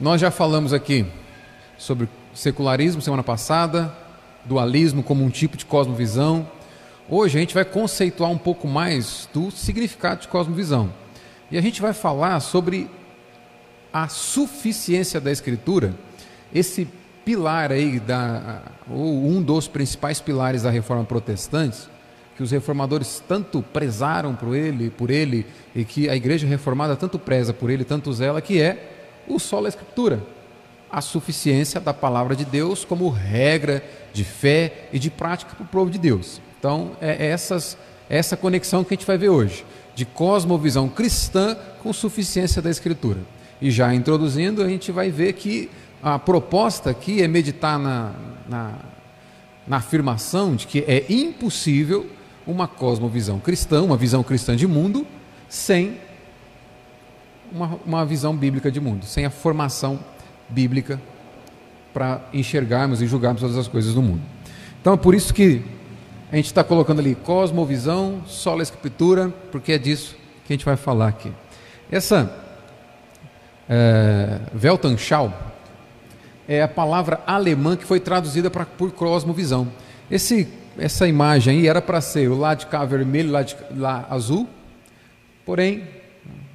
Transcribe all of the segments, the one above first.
nós já falamos aqui sobre secularismo semana passada, dualismo como um tipo de cosmovisão. Hoje a gente vai conceituar um pouco mais do significado de cosmovisão. E a gente vai falar sobre a suficiência da escritura, esse pilar aí da ou um dos principais pilares da reforma protestante, que os reformadores tanto prezaram por ele, por ele e que a igreja reformada tanto preza por ele, tanto zela, que é o solo escritura, a suficiência da palavra de Deus como regra de fé e de prática para o povo de Deus. Então, é essas, essa conexão que a gente vai ver hoje, de cosmovisão cristã com suficiência da Escritura. E já introduzindo, a gente vai ver que a proposta aqui é meditar na, na, na afirmação de que é impossível uma cosmovisão cristã, uma visão cristã de mundo, sem uma, uma visão bíblica de mundo, sem a formação bíblica para enxergarmos e julgarmos todas as coisas do mundo. Então é por isso que a gente está colocando ali cosmovisão, sola escritura, porque é disso que a gente vai falar aqui. Essa é, Weltanschauung é a palavra alemã que foi traduzida pra, por cosmovisão. Esse, essa imagem aí era para ser o lado de cá vermelho, lado de lá azul, porém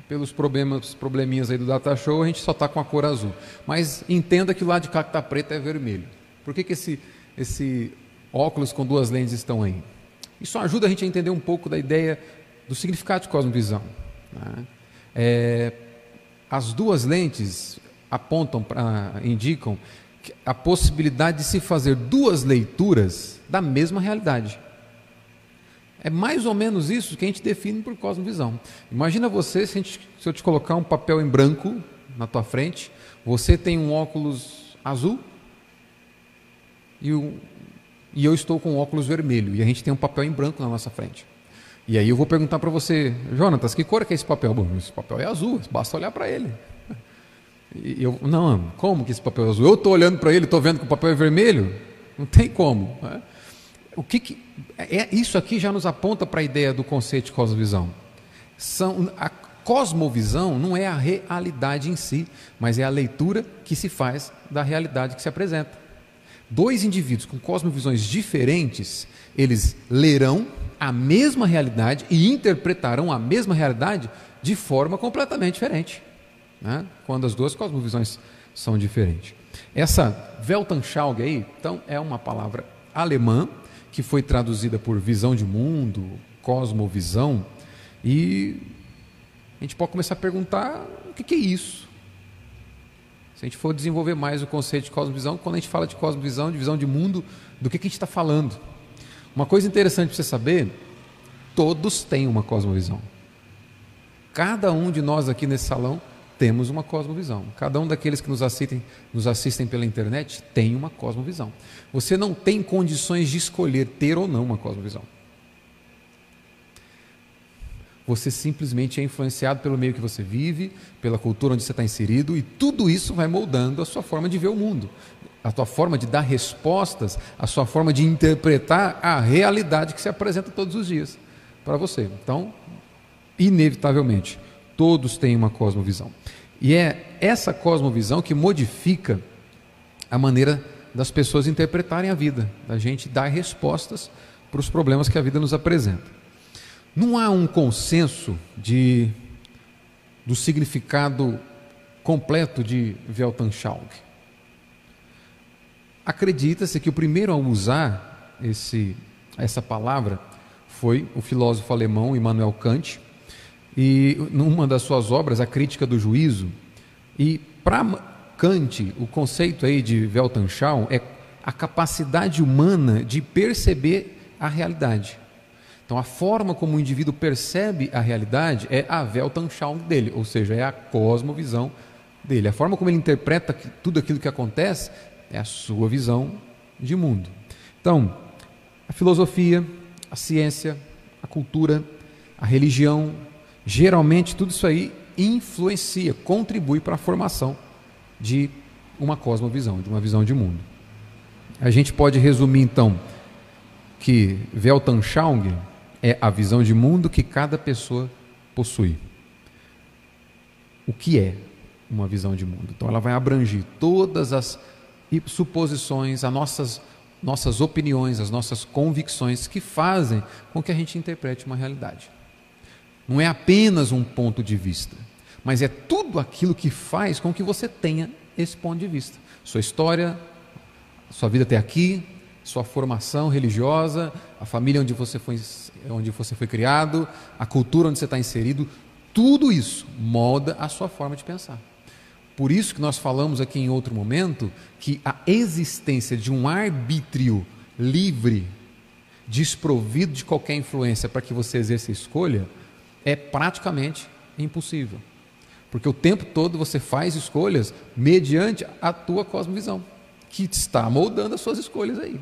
pelos problemas, probleminhas aí do data show, a gente só está com a cor azul. Mas entenda que o lado de cá que está preto é vermelho. Por que, que esse, esse óculos com duas lentes estão aí? Isso ajuda a gente a entender um pouco da ideia do significado de cosmovisão. Né? É, as duas lentes apontam, pra, indicam a possibilidade de se fazer duas leituras da mesma realidade. É mais ou menos isso que a gente define por cosmovisão. Imagina você, se, gente, se eu te colocar um papel em branco na tua frente, você tem um óculos azul e, um, e eu estou com um óculos vermelho, e a gente tem um papel em branco na nossa frente. E aí eu vou perguntar para você, Jonatas, que cor é, que é esse papel? Bom, esse papel é azul, basta olhar para ele. E eu, não, como que esse papel é azul? Eu estou olhando para ele, estou vendo que o papel é vermelho? Não tem como. Né? o que, que é, isso aqui já nos aponta para a ideia do conceito de cosmovisão. São, a cosmovisão não é a realidade em si, mas é a leitura que se faz da realidade que se apresenta. Dois indivíduos com cosmovisões diferentes, eles lerão a mesma realidade e interpretarão a mesma realidade de forma completamente diferente, né? quando as duas cosmovisões são diferentes. Essa Weltanschauung aí, então, é uma palavra alemã que foi traduzida por visão de mundo, cosmovisão, e a gente pode começar a perguntar o que, é isso. Se a gente for desenvolver mais o conceito de cosmovisão, quando a gente fala de cosmovisão, de visão de mundo, do que, que a gente está falando? Uma coisa interessante para você saber: todos têm uma cosmovisão. Cada um de nós aqui nesse salão temos uma cosmovisão. Cada um daqueles que nos assistem, nos assistem pela internet tem uma cosmovisão. Você não tem condições de escolher ter ou não uma cosmovisão. Você simplesmente é influenciado pelo meio que você vive, pela cultura onde você está inserido, e tudo isso vai moldando a sua forma de ver o mundo, a sua forma de dar respostas, a sua forma de interpretar a realidade que se apresenta todos os dias para você. Então, inevitavelmente, todos têm uma cosmovisão. E é essa cosmovisão que modifica a maneira das pessoas interpretarem a vida, da gente dar respostas para os problemas que a vida nos apresenta. Não há um consenso de, do significado completo de Weltanschauung. Acredita-se que o primeiro a usar esse, essa palavra foi o filósofo alemão Immanuel Kant, e numa das suas obras, A Crítica do Juízo, e para Kant, o conceito aí de Weltanschauung é a capacidade humana de perceber a realidade. Então, a forma como o indivíduo percebe a realidade é a Weltanschauung dele, ou seja, é a cosmovisão dele. A forma como ele interpreta tudo aquilo que acontece é a sua visão de mundo. Então, a filosofia, a ciência, a cultura, a religião, Geralmente, tudo isso aí influencia, contribui para a formação de uma cosmovisão, de uma visão de mundo. A gente pode resumir então que Weltanschauung é a visão de mundo que cada pessoa possui. O que é? uma visão de mundo. Então ela vai abranger todas as suposições, as nossas, nossas opiniões, as nossas convicções que fazem com que a gente interprete uma realidade. Não é apenas um ponto de vista, mas é tudo aquilo que faz com que você tenha esse ponto de vista. Sua história, sua vida até aqui, sua formação religiosa, a família onde você foi, onde você foi criado, a cultura onde você está inserido, tudo isso molda a sua forma de pensar. Por isso que nós falamos aqui em outro momento que a existência de um arbítrio livre, desprovido de qualquer influência para que você exerça a escolha, é praticamente impossível. Porque o tempo todo você faz escolhas mediante a tua cosmovisão, que está moldando as suas escolhas aí.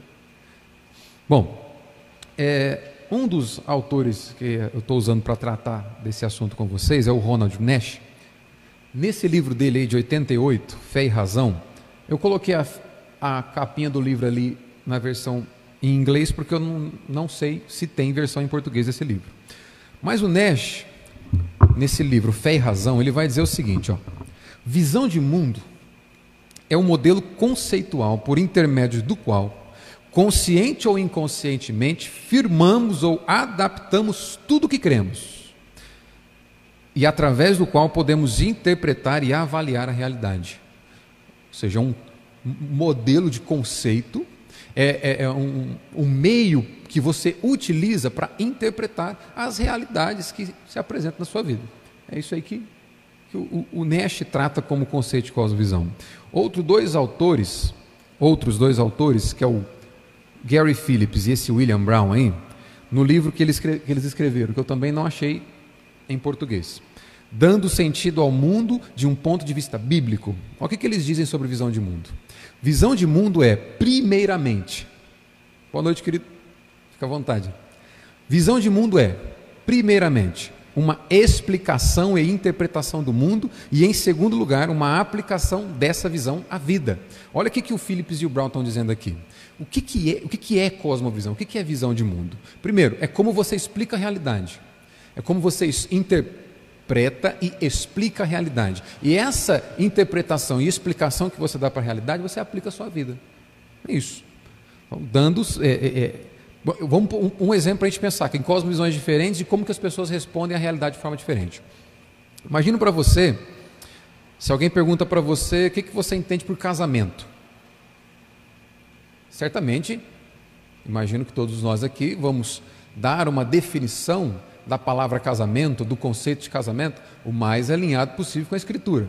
Bom, é, um dos autores que eu estou usando para tratar desse assunto com vocês é o Ronald Nash. Nesse livro dele aí de 88, Fé e Razão, eu coloquei a, a capinha do livro ali na versão em inglês, porque eu não, não sei se tem versão em português desse livro. Mas o Nash, nesse livro Fé e Razão, ele vai dizer o seguinte: ó, visão de mundo é um modelo conceitual por intermédio do qual, consciente ou inconscientemente, firmamos ou adaptamos tudo o que cremos e através do qual podemos interpretar e avaliar a realidade. Ou seja, um modelo de conceito, é, é, é um, um meio que você utiliza para interpretar as realidades que se apresentam na sua vida. É isso aí que, que o, o Nash trata como conceito de cosmovisão. Outros dois autores, outros dois autores, que é o Gary Phillips e esse William Brown aí, no livro que eles, que eles escreveram, que eu também não achei em português dando sentido ao mundo de um ponto de vista bíblico. Olha o que, que eles dizem sobre visão de mundo. Visão de mundo é, primeiramente, boa noite, querido, fica à vontade. Visão de mundo é, primeiramente, uma explicação e interpretação do mundo, e em segundo lugar, uma aplicação dessa visão à vida. Olha o que, que o Phillips e o Brown estão dizendo aqui. O que, que, é, o que, que é cosmovisão? O que, que é visão de mundo? Primeiro, é como você explica a realidade. É como você interpreta interpreta e explica a realidade. E essa interpretação e explicação que você dá para a realidade, você aplica à sua vida. É isso. Então, dando. É, é, é, vamos um, um exemplo para a gente pensar, que em cosmovisões diferentes e como que as pessoas respondem à realidade de forma diferente. Imagina para você, se alguém pergunta para você o que, que você entende por casamento. Certamente, imagino que todos nós aqui vamos dar uma definição da palavra casamento, do conceito de casamento, o mais alinhado possível com a Escritura.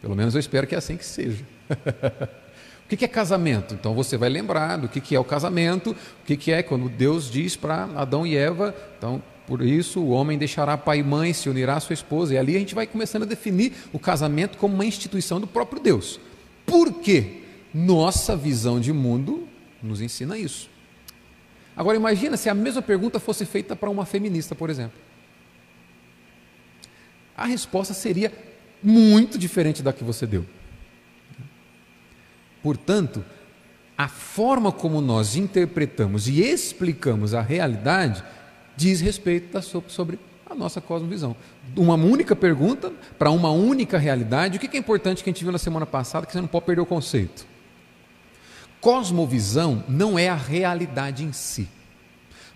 Pelo menos eu espero que é assim que seja. o que é casamento? Então você vai lembrar do que é o casamento, o que é quando Deus diz para Adão e Eva, então por isso o homem deixará pai e mãe, se unirá à sua esposa, e ali a gente vai começando a definir o casamento como uma instituição do próprio Deus. Por quê? Nossa visão de mundo nos ensina isso. Agora imagina se a mesma pergunta fosse feita para uma feminista, por exemplo. A resposta seria muito diferente da que você deu. Portanto, a forma como nós interpretamos e explicamos a realidade diz respeito sobre a nossa cosmovisão. Uma única pergunta para uma única realidade. O que é importante que a gente viu na semana passada, que você não pode perder o conceito. Cosmovisão não é a realidade em si,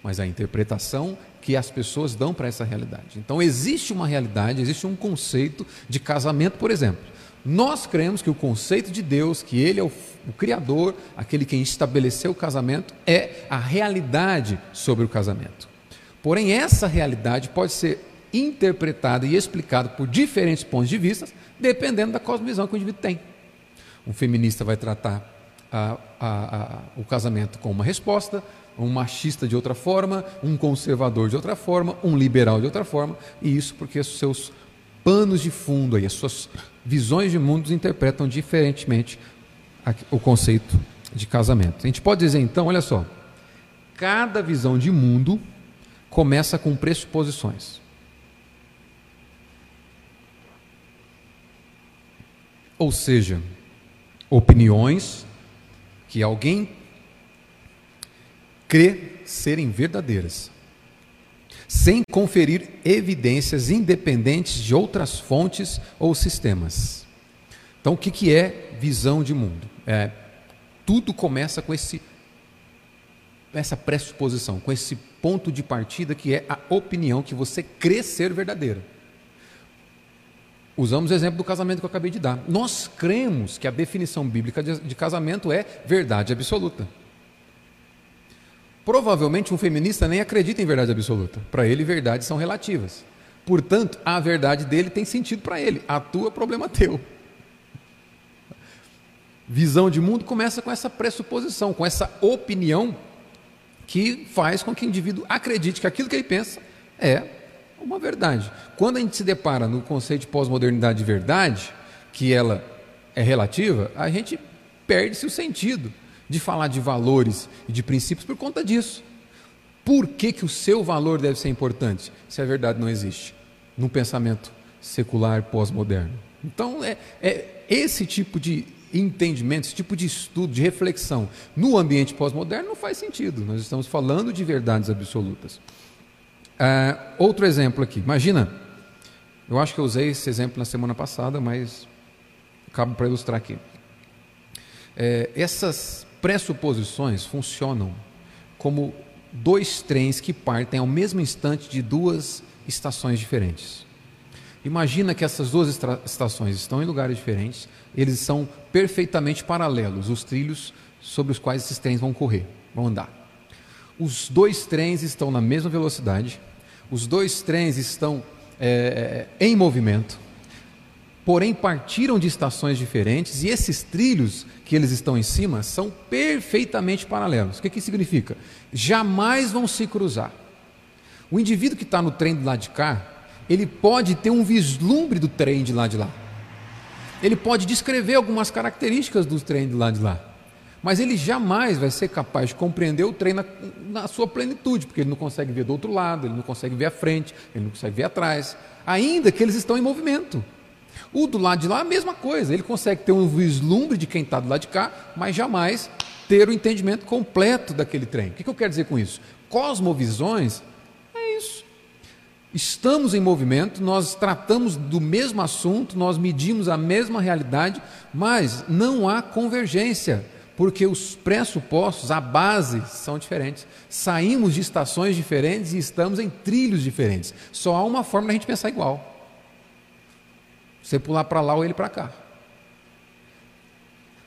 mas a interpretação que as pessoas dão para essa realidade. Então, existe uma realidade, existe um conceito de casamento, por exemplo. Nós cremos que o conceito de Deus, que Ele é o, o Criador, aquele que estabeleceu o casamento, é a realidade sobre o casamento. Porém, essa realidade pode ser interpretada e explicada por diferentes pontos de vista, dependendo da cosmovisão que o indivíduo tem. Um feminista vai tratar a, a, o casamento com uma resposta, um machista de outra forma, um conservador de outra forma, um liberal de outra forma, e isso porque os seus panos de fundo, aí, as suas visões de mundo interpretam diferentemente o conceito de casamento. A gente pode dizer então, olha só, cada visão de mundo começa com pressuposições. Ou seja, opiniões que alguém crê serem verdadeiras, sem conferir evidências independentes de outras fontes ou sistemas. Então, o que, que é visão de mundo? É, tudo começa com esse, essa pressuposição, com esse ponto de partida que é a opinião que você crê ser verdadeira. Usamos o exemplo do casamento que eu acabei de dar. Nós cremos que a definição bíblica de, casamento é verdade absoluta. Provavelmente um feminista nem acredita em verdade absoluta. Para ele, verdades são relativas. Portanto, a verdade dele tem sentido para ele. A tua é problema teu. Visão de mundo começa com essa pressuposição, com essa opinião que faz com que o indivíduo acredite que aquilo que ele pensa é uma verdade. Quando a gente se depara no conceito de pós-modernidade de verdade, que ela é relativa, a gente perde-se o sentido de falar de valores e de princípios por conta disso. Por que, que o seu valor deve ser importante se a verdade não existe no pensamento secular pós-moderno? Então, é, é esse tipo de entendimento, esse tipo de estudo, de reflexão no ambiente pós-moderno não faz sentido. Nós estamos falando de verdades absolutas. Uh, outro exemplo aqui. Imagina, eu acho que eu usei esse exemplo na semana passada, mas cabe para ilustrar aqui. É, essas pressuposições funcionam como dois trens que partem ao mesmo instante de duas estações diferentes. Imagina que essas duas estações estão em lugares diferentes, eles são perfeitamente paralelos, os trilhos sobre os quais esses trens vão correr, vão andar. Os dois trens estão na mesma velocidade, os dois trens estão é, em movimento, porém partiram de estações diferentes e esses trilhos que eles estão em cima são perfeitamente paralelos. O que, que significa? Jamais vão se cruzar. O indivíduo que está no trem do lado de cá, ele pode ter um vislumbre do trem de lá de lá. Ele pode descrever algumas características do trem de lá de lá. Mas ele jamais vai ser capaz de compreender o trem na, na sua plenitude, porque ele não consegue ver do outro lado, ele não consegue ver a frente, ele não consegue ver atrás, ainda que eles estão em movimento. O do lado de lá, a mesma coisa, ele consegue ter um vislumbre de quem está do lado de cá, mas jamais ter o entendimento completo daquele trem. O que, que eu quero dizer com isso? Cosmovisões Estamos em movimento, nós tratamos do mesmo assunto, nós medimos a mesma realidade, mas não há convergência, porque os pressupostos, a base são diferentes. Saímos de estações diferentes e estamos em trilhos diferentes. Só há uma forma da gente pensar igual. Você pular para lá ou ele para cá.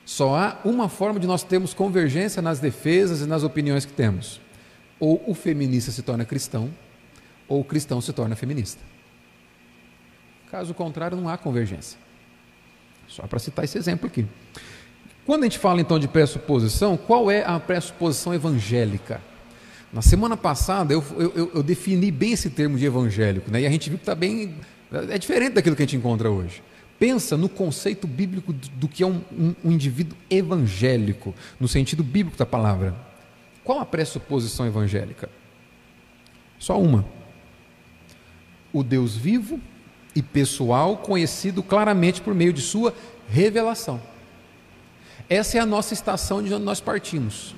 Só há uma forma de nós termos convergência nas defesas e nas opiniões que temos. Ou o feminista se torna cristão, ou o cristão se torna feminista. Caso contrário, não há convergência. Só para citar esse exemplo aqui. Quando a gente fala então de pressuposição, qual é a pressuposição evangélica? Na semana passada eu, eu, eu defini bem esse termo de evangélico, né? e a gente viu que está bem. É diferente daquilo que a gente encontra hoje. Pensa no conceito bíblico do, que é um, um, um indivíduo evangélico, no sentido bíblico da palavra. Qual a pressuposição evangélica? Só uma o Deus vivo e pessoal, conhecido claramente por meio de sua revelação. Essa é a nossa estação de onde nós partimos.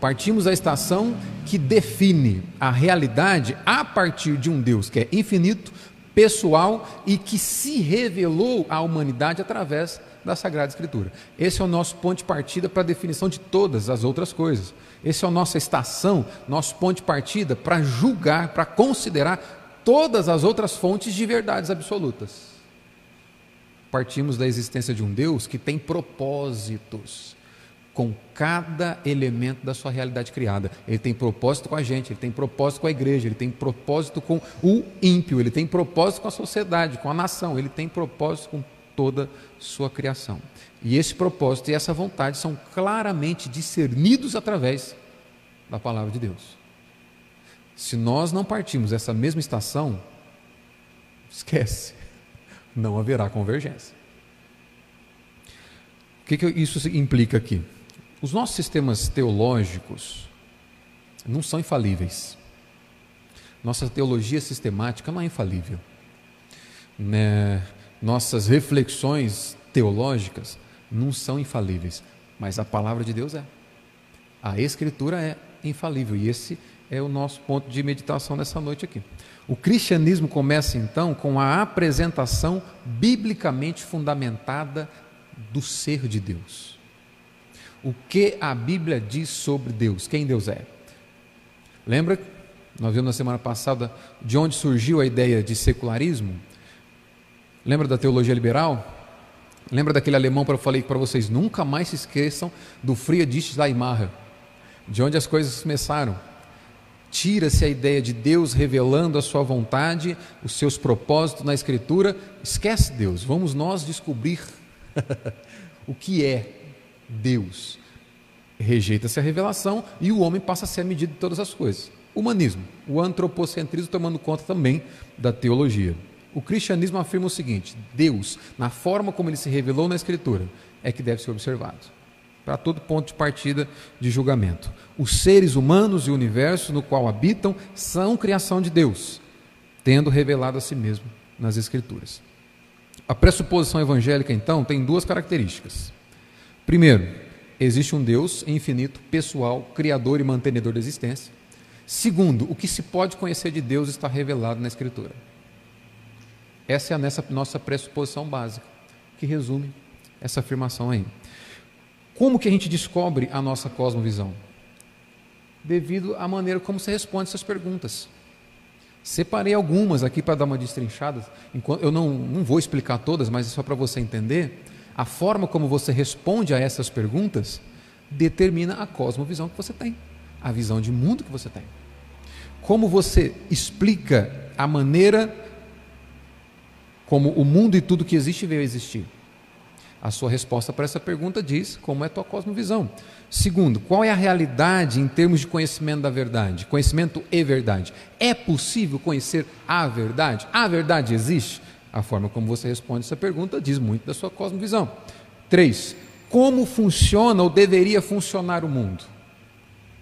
Partimos da estação que define a realidade a partir de um Deus que é infinito, pessoal e que se revelou à humanidade através da Sagrada Escritura. Esse é o nosso ponto de partida para a definição de todas as outras coisas. Esse é a nossa estação, nosso ponto de partida para julgar, para considerar todas as outras fontes de verdades absolutas. Partimos da existência de um Deus que tem propósitos com cada elemento da sua realidade criada. Ele tem propósito com a gente, ele tem propósito com a igreja, ele tem propósito com o ímpio, ele tem propósito com a sociedade, com a nação, ele tem propósito com toda sua criação. E esse propósito e essa vontade são claramente discernidos através da palavra de Deus. Se nós não partimos dessa mesma estação, esquece, não haverá convergência. O que, que isso implica aqui? Os nossos sistemas teológicos não são infalíveis. Nossa teologia sistemática não é infalível. Né? Nossas reflexões teológicas não são infalíveis, mas a palavra de Deus é. A Escritura é infalível e esse é o nosso ponto de meditação nessa noite aqui. O cristianismo começa então com a apresentação biblicamente fundamentada do ser de Deus. O que a Bíblia diz sobre Deus, quem Deus é. Lembra? Nós vimos na semana passada de onde surgiu a ideia de secularismo? Lembra da teologia liberal? Lembra daquele alemão que eu falei para vocês? Nunca mais se esqueçam do Friedrich Weimar, de onde as coisas começaram. Tira-se a ideia de Deus revelando a sua vontade, os seus propósitos na Escritura. Esquece Deus, vamos nós descobrir o que é Deus. Rejeita-se a revelação e o homem passa a ser a medida de todas as coisas. Humanismo, o antropocentrismo tomando conta também da teologia. O cristianismo afirma o seguinte: Deus, na forma como ele se revelou na Escritura, é que deve ser observado. Para todo ponto de partida de julgamento. Os seres humanos e o universo no qual habitam são criação de Deus, tendo revelado a si mesmo nas Escrituras. A pressuposição evangélica, então, tem duas características. Primeiro, existe um Deus infinito, pessoal, criador e mantenedor da existência. Segundo, o que se pode conhecer de Deus está revelado na Escritura. Essa é a nossa, pressuposição básica, que resume essa afirmação aí. Como que a gente descobre a nossa cosmovisão? Devido à maneira como você responde essas perguntas. Separei algumas aqui para dar uma destrinchada. Eu não, não vou explicar todas, mas é só para você entender. A forma como você responde a essas perguntas determina a cosmovisão que você tem, a visão de mundo que você tem. Como você explica a maneira como o mundo e tudo que existe veio a existir? A sua resposta para essa pergunta diz como é a tua cosmovisão. Segundo, qual é a realidade em termos de conhecimento da verdade? Conhecimento e verdade. É possível conhecer a verdade? A verdade existe? A forma como você responde essa pergunta diz muito da sua cosmovisão. Três, como funciona ou deveria funcionar o mundo?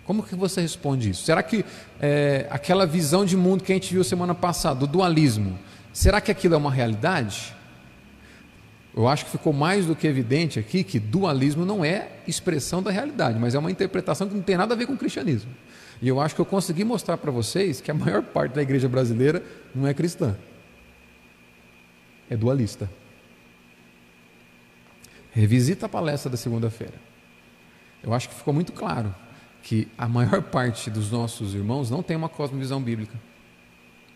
Como que você responde isso? Será que é, aquela visão de mundo que a gente viu semana passada, o dualismo, Será que aquilo é uma realidade? Eu acho que ficou mais do que evidente aqui que dualismo não é expressão da realidade, mas é uma interpretação que não tem nada a ver com o cristianismo. E eu acho que eu consegui mostrar para vocês que a maior parte da igreja brasileira não é cristã, é dualista. Revisita a palestra da segunda-feira. Eu acho que ficou muito claro que a maior parte dos nossos irmãos não tem uma cosmovisão bíblica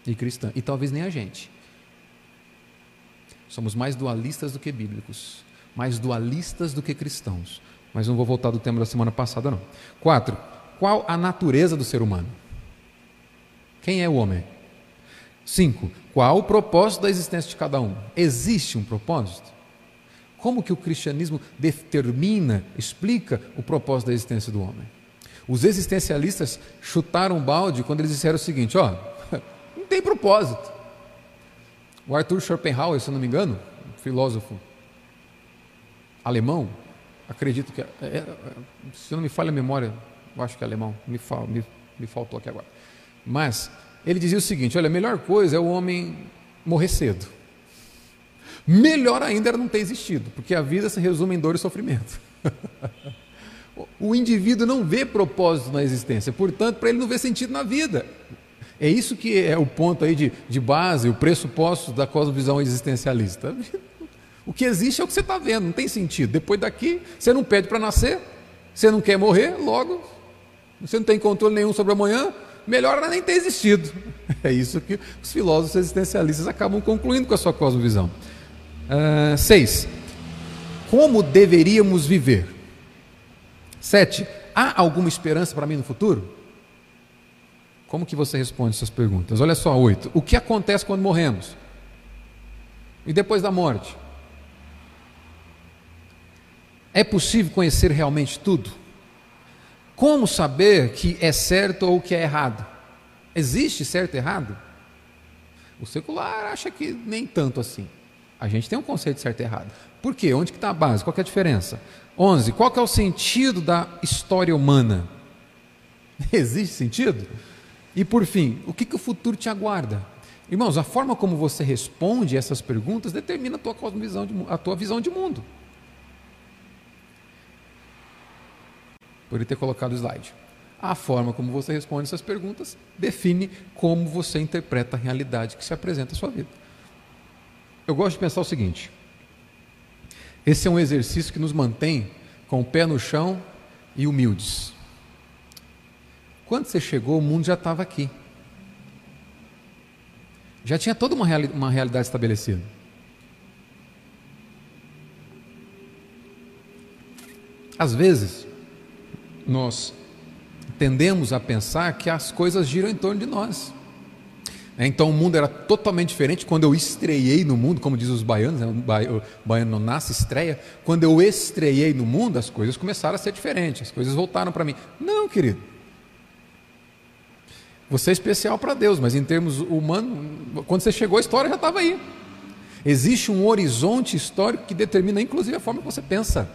e cristã, e talvez nem a gente. Somos mais dualistas do que bíblicos, mais dualistas do que cristãos. Mas não vou voltar do tema da semana passada, não. Quatro, qual a natureza do ser humano? Quem é o homem? Cinco, qual o propósito da existência de cada um? Existe um propósito? Como que o cristianismo determina, explica o propósito da existência do homem? Os existencialistas chutaram balde quando eles disseram o seguinte: ó, não tem propósito. O Arthur Schopenhauer, se não me engano, filósofo alemão, acredito que, é, é, se não me falha a memória, eu acho que é alemão, me, fal, me, me faltou aqui agora. Mas ele dizia o seguinte: olha, a melhor coisa é o homem morrer cedo. Melhor ainda era não ter existido, porque a vida se resume em dor e sofrimento. o indivíduo não vê propósito na existência, portanto, para ele não vê sentido na vida. É isso que é o ponto aí de, de base, o pressuposto da cosmovisão existencialista. O que existe é o que você está vendo, não tem sentido. Depois daqui, você não pede para nascer, você não quer morrer, logo, você não tem controle nenhum sobre amanhã, melhor era nem ter existido. É isso que os filósofos existencialistas acabam concluindo com a sua cosmovisão. Uh, seis, como deveríamos viver? Sete, há alguma esperança para mim no futuro? Como que você responde essas perguntas? Olha só, oito. O que acontece quando morremos? E depois da morte? É possível conhecer realmente tudo? Como saber que é certo ou que é errado? Existe certo e errado? O secular acha que nem tanto assim. A gente tem um conceito de certo e errado. Por quê? Onde que está a base? Qual é a diferença? 11. Qual é o sentido da história humana? Existe sentido? E por fim, o que, que o futuro te aguarda? Irmãos, a forma como você responde essas perguntas determina a tua, cosmovisão de, a tua visão de mundo. Poderia ter colocado o slide. A forma como você responde essas perguntas define como você interpreta a realidade que se apresenta à sua vida. Eu gosto de pensar o seguinte: esse é um exercício que nos mantém com o pé no chão e humildes. Quando você chegou, o mundo já estava aqui. Já tinha toda uma, reali uma realidade estabelecida. Às vezes, nós tendemos a pensar que as coisas giram em torno de nós. É, então o mundo era totalmente diferente quando eu estreiei no mundo, como diz os baianos, né? o baiano não nasce, estreia. Quando eu estreiei no mundo, as coisas começaram a ser diferentes, as coisas voltaram para mim. Não, querido. Você é especial para Deus, mas em termos humanos, quando você chegou, a história já estava aí. Existe um horizonte histórico que determina, inclusive, a forma que você pensa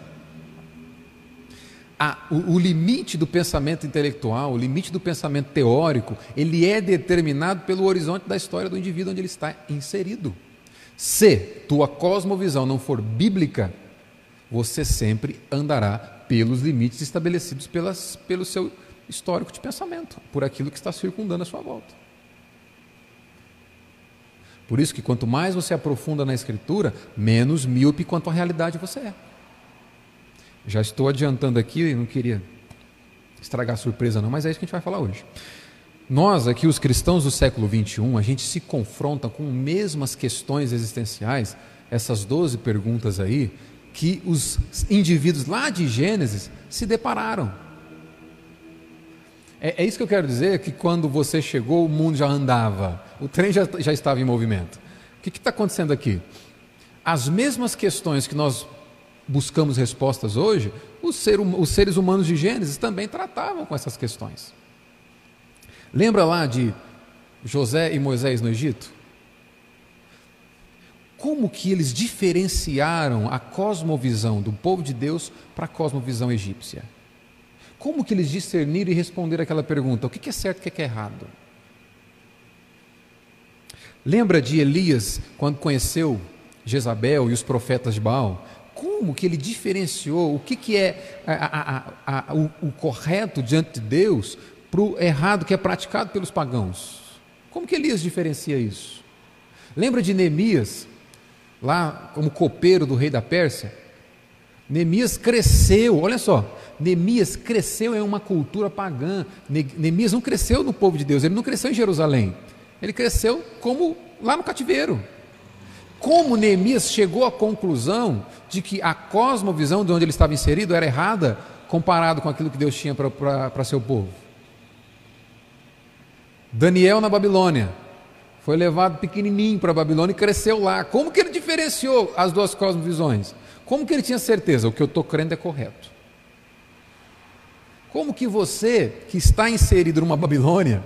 a, o, o, limite do pensamento intelectual, o limite do pensamento teórico, ele é determinado pelo horizonte da história do indivíduo onde ele está inserido. Se tua cosmovisão não for bíblica, você sempre andará pelos limites estabelecidos pelas, pelo seu histórico de pensamento, por aquilo que está circundando a sua volta. Por isso que quanto mais você aprofunda na escritura, menos míope quanto à realidade você é. Já estou adiantando aqui, não queria estragar a surpresa não, mas é isso que a gente vai falar hoje. Nós aqui, os cristãos do século 21, a gente se confronta com mesmas questões existenciais, essas 12 perguntas aí, que os indivíduos lá de Gênesis se depararam. É, é isso que eu quero dizer, que quando você chegou, o mundo já andava, o trem já, já estava em movimento. O que está acontecendo aqui? As mesmas questões que nós buscamos respostas hoje, os, ser, os seres humanos de Gênesis também tratavam com essas questões. Lembra lá de José e Moisés no Egito? Como que eles diferenciaram a cosmovisão do povo de Deus para a cosmovisão egípcia? Como que eles discerniram e responderam aquela pergunta: o que é certo e o que é errado? Lembra de Elias quando conheceu Jezabel e os profetas de Baal? como que ele diferenciou o que, é a, a, a, o, o, correto diante de Deus para o errado que é praticado pelos pagãos. Como que Elias diferencia isso? Lembra de Neemias, lá como copeiro do rei da Pérsia? Neemias cresceu, olha só, Neemias cresceu em uma cultura pagã. Neemias não cresceu no povo de Deus, ele não cresceu em Jerusalém. Ele cresceu como lá no cativeiro. Como Neemias chegou à conclusão de que a cosmovisão de onde ele estava inserido era errada comparado com aquilo que Deus tinha para seu povo? Daniel na Babilônia foi levado pequenininho para a Babilônia e cresceu lá. Como que ele diferenciou as duas cosmovisões? Como que ele tinha certeza? O que eu estou crendo é correto. Como que você, que está inserido numa Babilônia,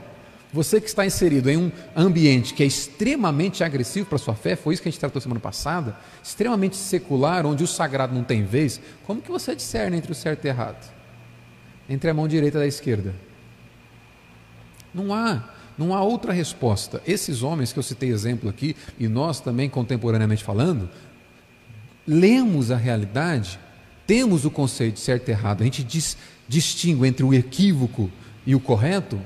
você que está inserido em um ambiente que é extremamente agressivo para a sua fé, foi isso que a gente tratou semana passada, extremamente secular, onde o sagrado não tem vez, como que você discerne entre o certo e o errado? Entre a mão direita e a esquerda? Não há, não há outra resposta. Esses homens que eu citei exemplo aqui, e nós também contemporaneamente falando, lemos a realidade, temos o conceito de certo e errado, a gente diz, distingue entre o equívoco e o correto,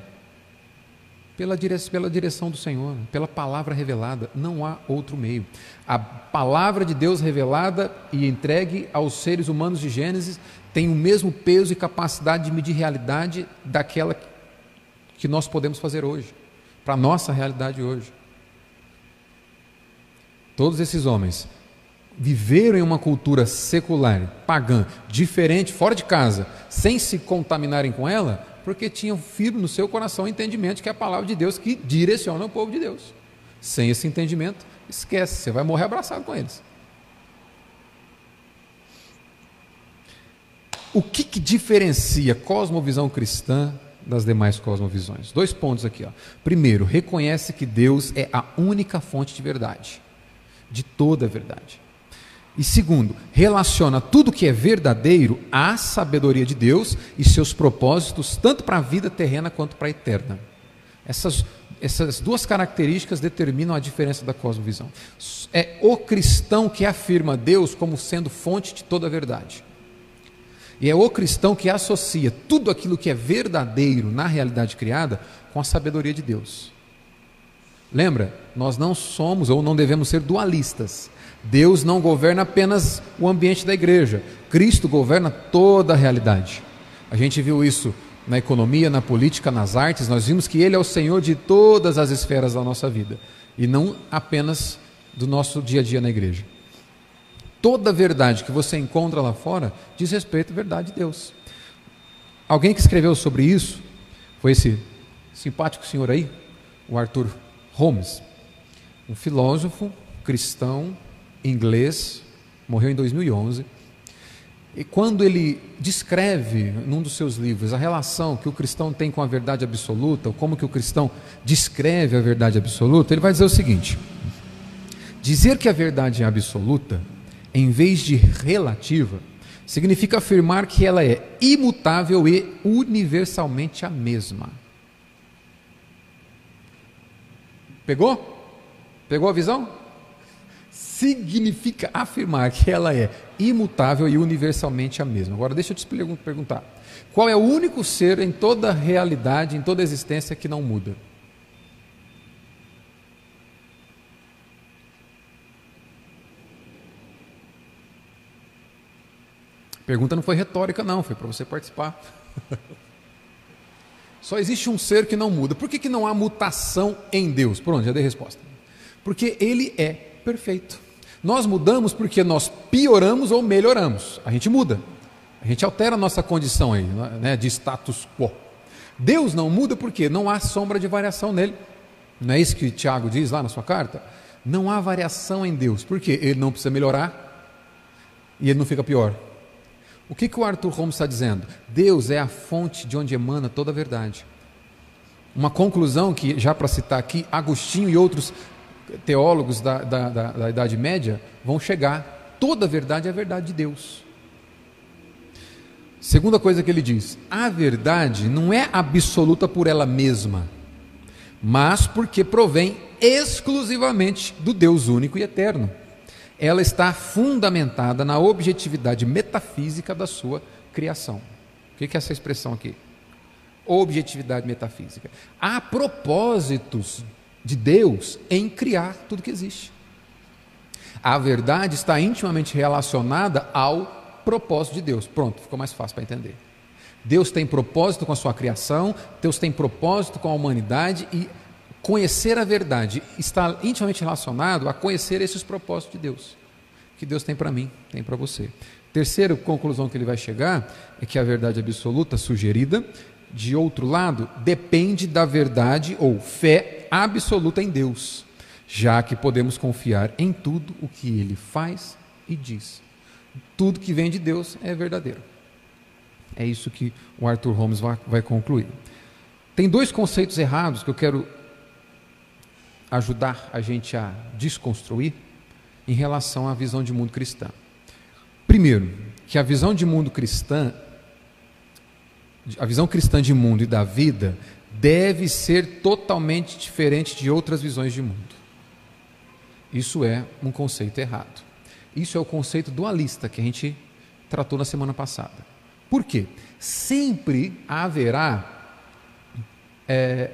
pela direção, pela direção do Senhor, pela palavra revelada, não há outro meio. A palavra de Deus revelada e entregue aos seres humanos de Gênesis tem o mesmo peso e capacidade de medir realidade daquela que nós podemos fazer hoje, para a nossa realidade hoje. Todos esses homens viveram em uma cultura secular, pagã, diferente, fora de casa, sem se contaminarem com ela, porque tinham firme no seu coração o entendimento que é a palavra de Deus que direciona o povo de Deus. Sem esse entendimento, esquece, você vai morrer abraçado com eles. O que, que diferencia cosmovisão cristã das demais cosmovisões? Dois pontos aqui. Ó. Primeiro, reconhece que Deus é a única fonte de verdade, de toda a verdade. E segundo, relaciona tudo que é verdadeiro à sabedoria de Deus e seus propósitos, tanto para a vida terrena quanto para a eterna. Essas, essas duas características determinam a diferença da cosmovisão. É o cristão que afirma Deus como sendo fonte de toda a verdade. E é o cristão que associa tudo aquilo que é verdadeiro na realidade criada com a sabedoria de Deus. Lembra? Nós não somos ou não devemos ser dualistas. Deus não governa apenas o ambiente da igreja, Cristo governa toda a realidade. A gente viu isso na economia, na política, nas artes, nós vimos que Ele é o Senhor de todas as esferas da nossa vida e não apenas do nosso dia a dia na igreja. Toda verdade que você encontra lá fora diz respeito à verdade de Deus. Alguém que escreveu sobre isso foi esse simpático senhor aí, o Arthur Holmes, um filósofo cristão inglês, morreu em 2011. E quando ele descreve num dos seus livros a relação que o cristão tem com a verdade absoluta, ou como que o cristão descreve a verdade absoluta, ele vai dizer o seguinte: dizer que a verdade é absoluta, em vez de relativa, significa afirmar que ela é imutável e universalmente a mesma. Pegou? Pegou a visão? Significa afirmar que ela é imutável e universalmente a mesma. Agora, deixa eu te perguntar: qual é o único ser em toda realidade, em toda existência, que não muda? Pergunta não foi retórica, não, foi para você participar. Só existe um ser que não muda. Por que, que não há mutação em Deus? Pronto, já dei resposta. Porque ele é perfeito. Nós mudamos porque nós pioramos ou melhoramos. A gente muda. A gente altera a nossa condição aí, né, de status quo. Deus não muda porque não há sombra de variação nele. Não é isso que Tiago diz lá na sua carta? Não há variação em Deus. Por quê? Ele não precisa melhorar e ele não fica pior. O que, que o Arthur Holmes está dizendo? Deus é a fonte de onde emana toda a verdade. Uma conclusão que, já para citar aqui, Agostinho e outros teólogos da, da, da, da Idade Média vão chegar. Toda a verdade é a verdade de Deus. Segunda coisa que ele diz: a verdade não é absoluta por ela mesma, mas porque provém exclusivamente do Deus único e eterno. Ela está fundamentada na objetividade metafísica da sua criação. O que é essa expressão aqui? Objetividade metafísica. Há propósitos de Deus em criar tudo que existe. A verdade está intimamente relacionada ao propósito de Deus. Pronto, ficou mais fácil para entender. Deus tem propósito com a sua criação, Deus tem propósito com a humanidade e conhecer a verdade está intimamente relacionado a conhecer esses propósitos de Deus, que Deus tem para mim, tem para você. Terceira conclusão que ele vai chegar é que a verdade absoluta sugerida de outro lado, depende da verdade ou fé absoluta em Deus, já que podemos confiar em tudo o que ele faz e diz. Tudo que vem de Deus é verdadeiro. É isso que o Arthur Holmes vai, concluir. Tem dois conceitos errados que eu quero ajudar a gente a desconstruir em relação à visão de mundo cristã. Primeiro, que a visão de mundo cristã a visão cristã de mundo e da vida deve ser totalmente diferente de outras visões de mundo. Isso é um conceito errado. Isso é o conceito dualista que a gente tratou na semana passada. Por quê? Sempre haverá é,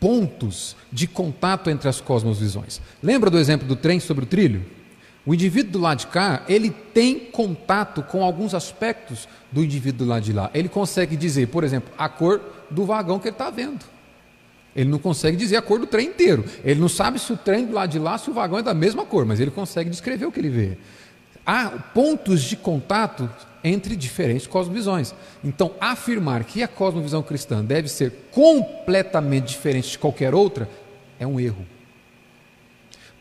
pontos de contato entre as cosmovisões. Lembra do exemplo do trem sobre o trilho? O indivíduo do lado de cá, ele tem contato com alguns aspectos do indivíduo do lado de lá. Ele consegue dizer, por exemplo, a cor do vagão que ele está vendo. Ele não consegue dizer a cor do trem inteiro. Ele não sabe se o trem do lado de lá, se o vagão é da mesma cor, mas ele consegue descrever o que ele vê. Há pontos de contato entre diferentes cosmovisões. Então, afirmar que a cosmovisão cristã deve ser completamente diferente de qualquer outra é um erro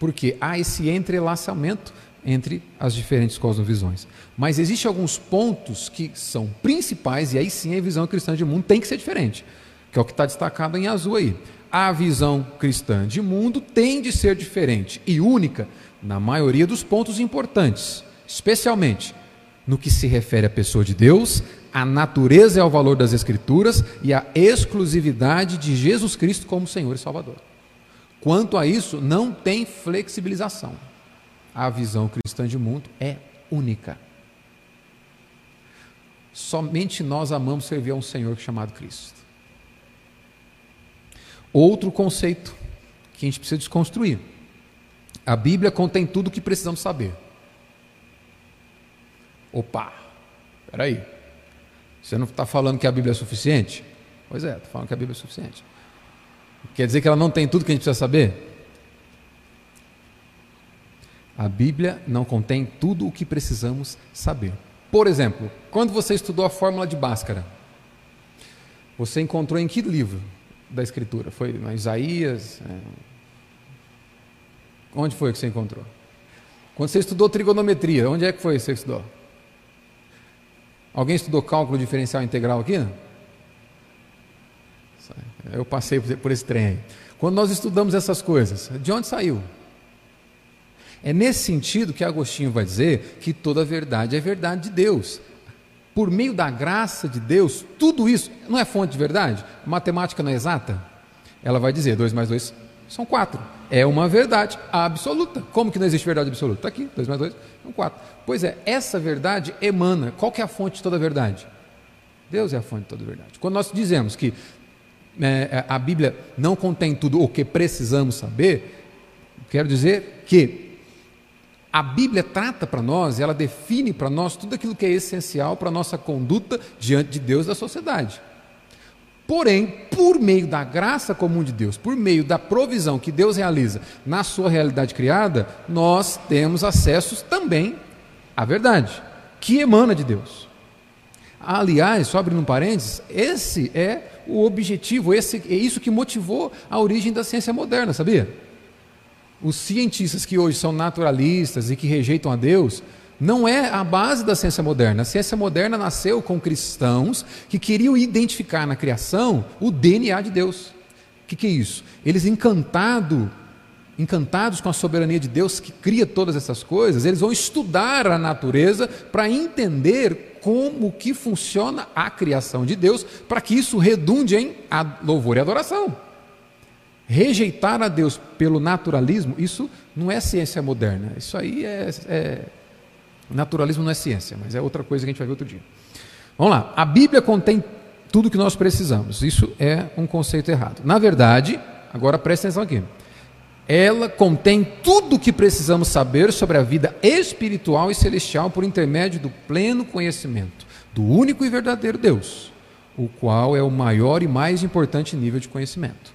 porque há esse entrelaçamento entre as diferentes cosmovisões. Mas existem alguns pontos que são principais, e aí sim a visão cristã de mundo tem que ser diferente, que é o que está destacado em azul aí. A visão cristã de mundo tem de ser diferente e única na maioria dos pontos importantes, especialmente no que se refere à pessoa de Deus, à natureza e ao valor das Escrituras e à exclusividade de Jesus Cristo como Senhor e Salvador. Quanto a isso, não tem flexibilização. A visão cristã de mundo é única. somente nós amamos servir a um Senhor chamado Cristo. Outro conceito que a gente precisa desconstruir. A Bíblia contém tudo o que precisamos saber. Opa, peraí. Você não está falando que a Bíblia é suficiente? Pois é, estou falando que a Bíblia é suficiente. Quer dizer que ela não tem tudo que a gente precisa saber? A Bíblia não contém tudo o que precisamos saber. Por exemplo, quando você estudou a fórmula de Bhaskara, você encontrou em que livro da Escritura? Foi na Isaías? É... Onde foi que você encontrou? Quando você estudou trigonometria, onde é que foi que você estudou? Alguém estudou cálculo diferencial integral aqui? Eu passei por esse trem aí. Quando nós estudamos essas coisas, de onde saiu? É nesse sentido que Agostinho vai dizer que toda verdade é verdade de Deus. Por meio da graça de Deus, tudo isso não é fonte de verdade? matemática não é exata? Ela vai dizer 2 mais 2 são 4. É uma verdade absoluta. Como que não existe verdade absoluta? Está aqui, 2 mais 2 são 4. Pois é, essa verdade emana. Qual que é a fonte de toda verdade? Deus é a fonte de toda verdade. Quando nós dizemos que é, a Bíblia não contém tudo o que precisamos saber, quero dizer que a Bíblia trata para nós, ela define para nós tudo aquilo que é essencial para a nossa conduta diante de Deus e da sociedade. Porém, por meio da graça comum de Deus, por meio da provisão que Deus realiza na sua realidade criada, nós temos acesso também à verdade, que emana de Deus. Aliás, só abrindo um parênteses, esse é o objetivo, esse, é isso que motivou a origem da ciência moderna, sabia? Os cientistas que hoje são naturalistas e que rejeitam a Deus, não é a base da ciência moderna. A ciência moderna nasceu com cristãos que queriam identificar na criação o DNA de Deus. O que, que é isso? Eles encantado, encantados com a soberania de Deus que cria todas essas coisas, eles vão estudar a natureza para entender como que funciona a criação de Deus, para que isso redunde em louvor e adoração. Rejeitar a Deus pelo naturalismo, isso não é ciência moderna. Isso aí é, é. Naturalismo não é ciência, mas é outra coisa que a gente vai ver outro dia. Vamos lá. A Bíblia contém tudo que nós precisamos. Isso é um conceito errado. Na verdade, agora presta atenção aqui. Ela contém tudo o que precisamos saber sobre a vida espiritual e celestial por intermédio do pleno conhecimento do único e verdadeiro Deus, o qual é o maior e mais importante nível de conhecimento.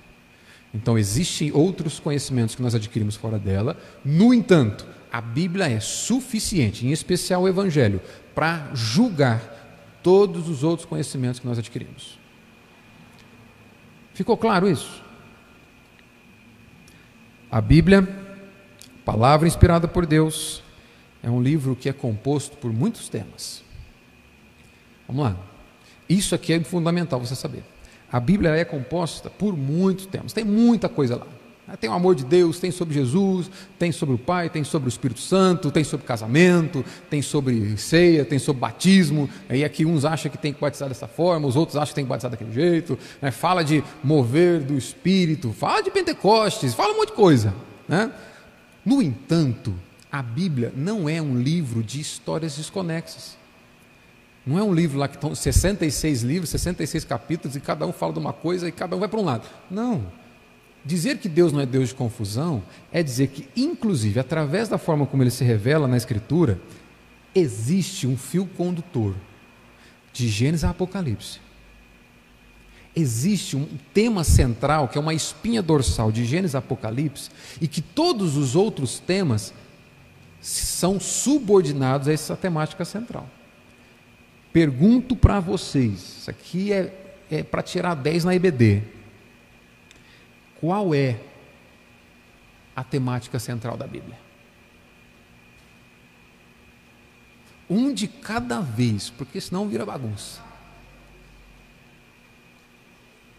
Então, existem outros conhecimentos que nós adquirimos fora dela. No entanto, a Bíblia é suficiente, em especial o Evangelho, para julgar todos os outros conhecimentos que nós adquirimos. Ficou claro isso? A Bíblia, palavra inspirada por Deus, é um livro que é composto por muitos temas. Vamos lá. Isso aqui é fundamental você saber. A Bíblia é composta por muitos temas, tem muita coisa lá. Tem o amor de Deus, tem sobre Jesus, tem sobre o Pai, tem sobre o Espírito Santo, tem sobre casamento, tem sobre ceia, tem sobre batismo. Aí aqui uns acham que tem que batizar dessa forma, os outros acham que tem que batizar daquele jeito. Né? Fala de mover do Espírito, fala de Pentecostes, fala um monte de coisa. Né? No entanto, a Bíblia não é um livro de histórias desconexas. Não é um livro lá que estão 66 livros, 66 capítulos e cada um fala de uma coisa e cada um vai para um lado. Não. Dizer que Deus não é Deus de confusão é dizer que, inclusive, através da forma como ele se revela na Escritura, existe um fio condutor de Gênesis a Apocalipse. Existe um tema central, que é uma espinha dorsal de Gênesis a Apocalipse, e que todos os outros temas são subordinados a essa temática central. Pergunto para vocês, isso aqui é, é para tirar 10 na EBD. Qual é a temática central da Bíblia? Um de cada vez, porque senão vira bagunça.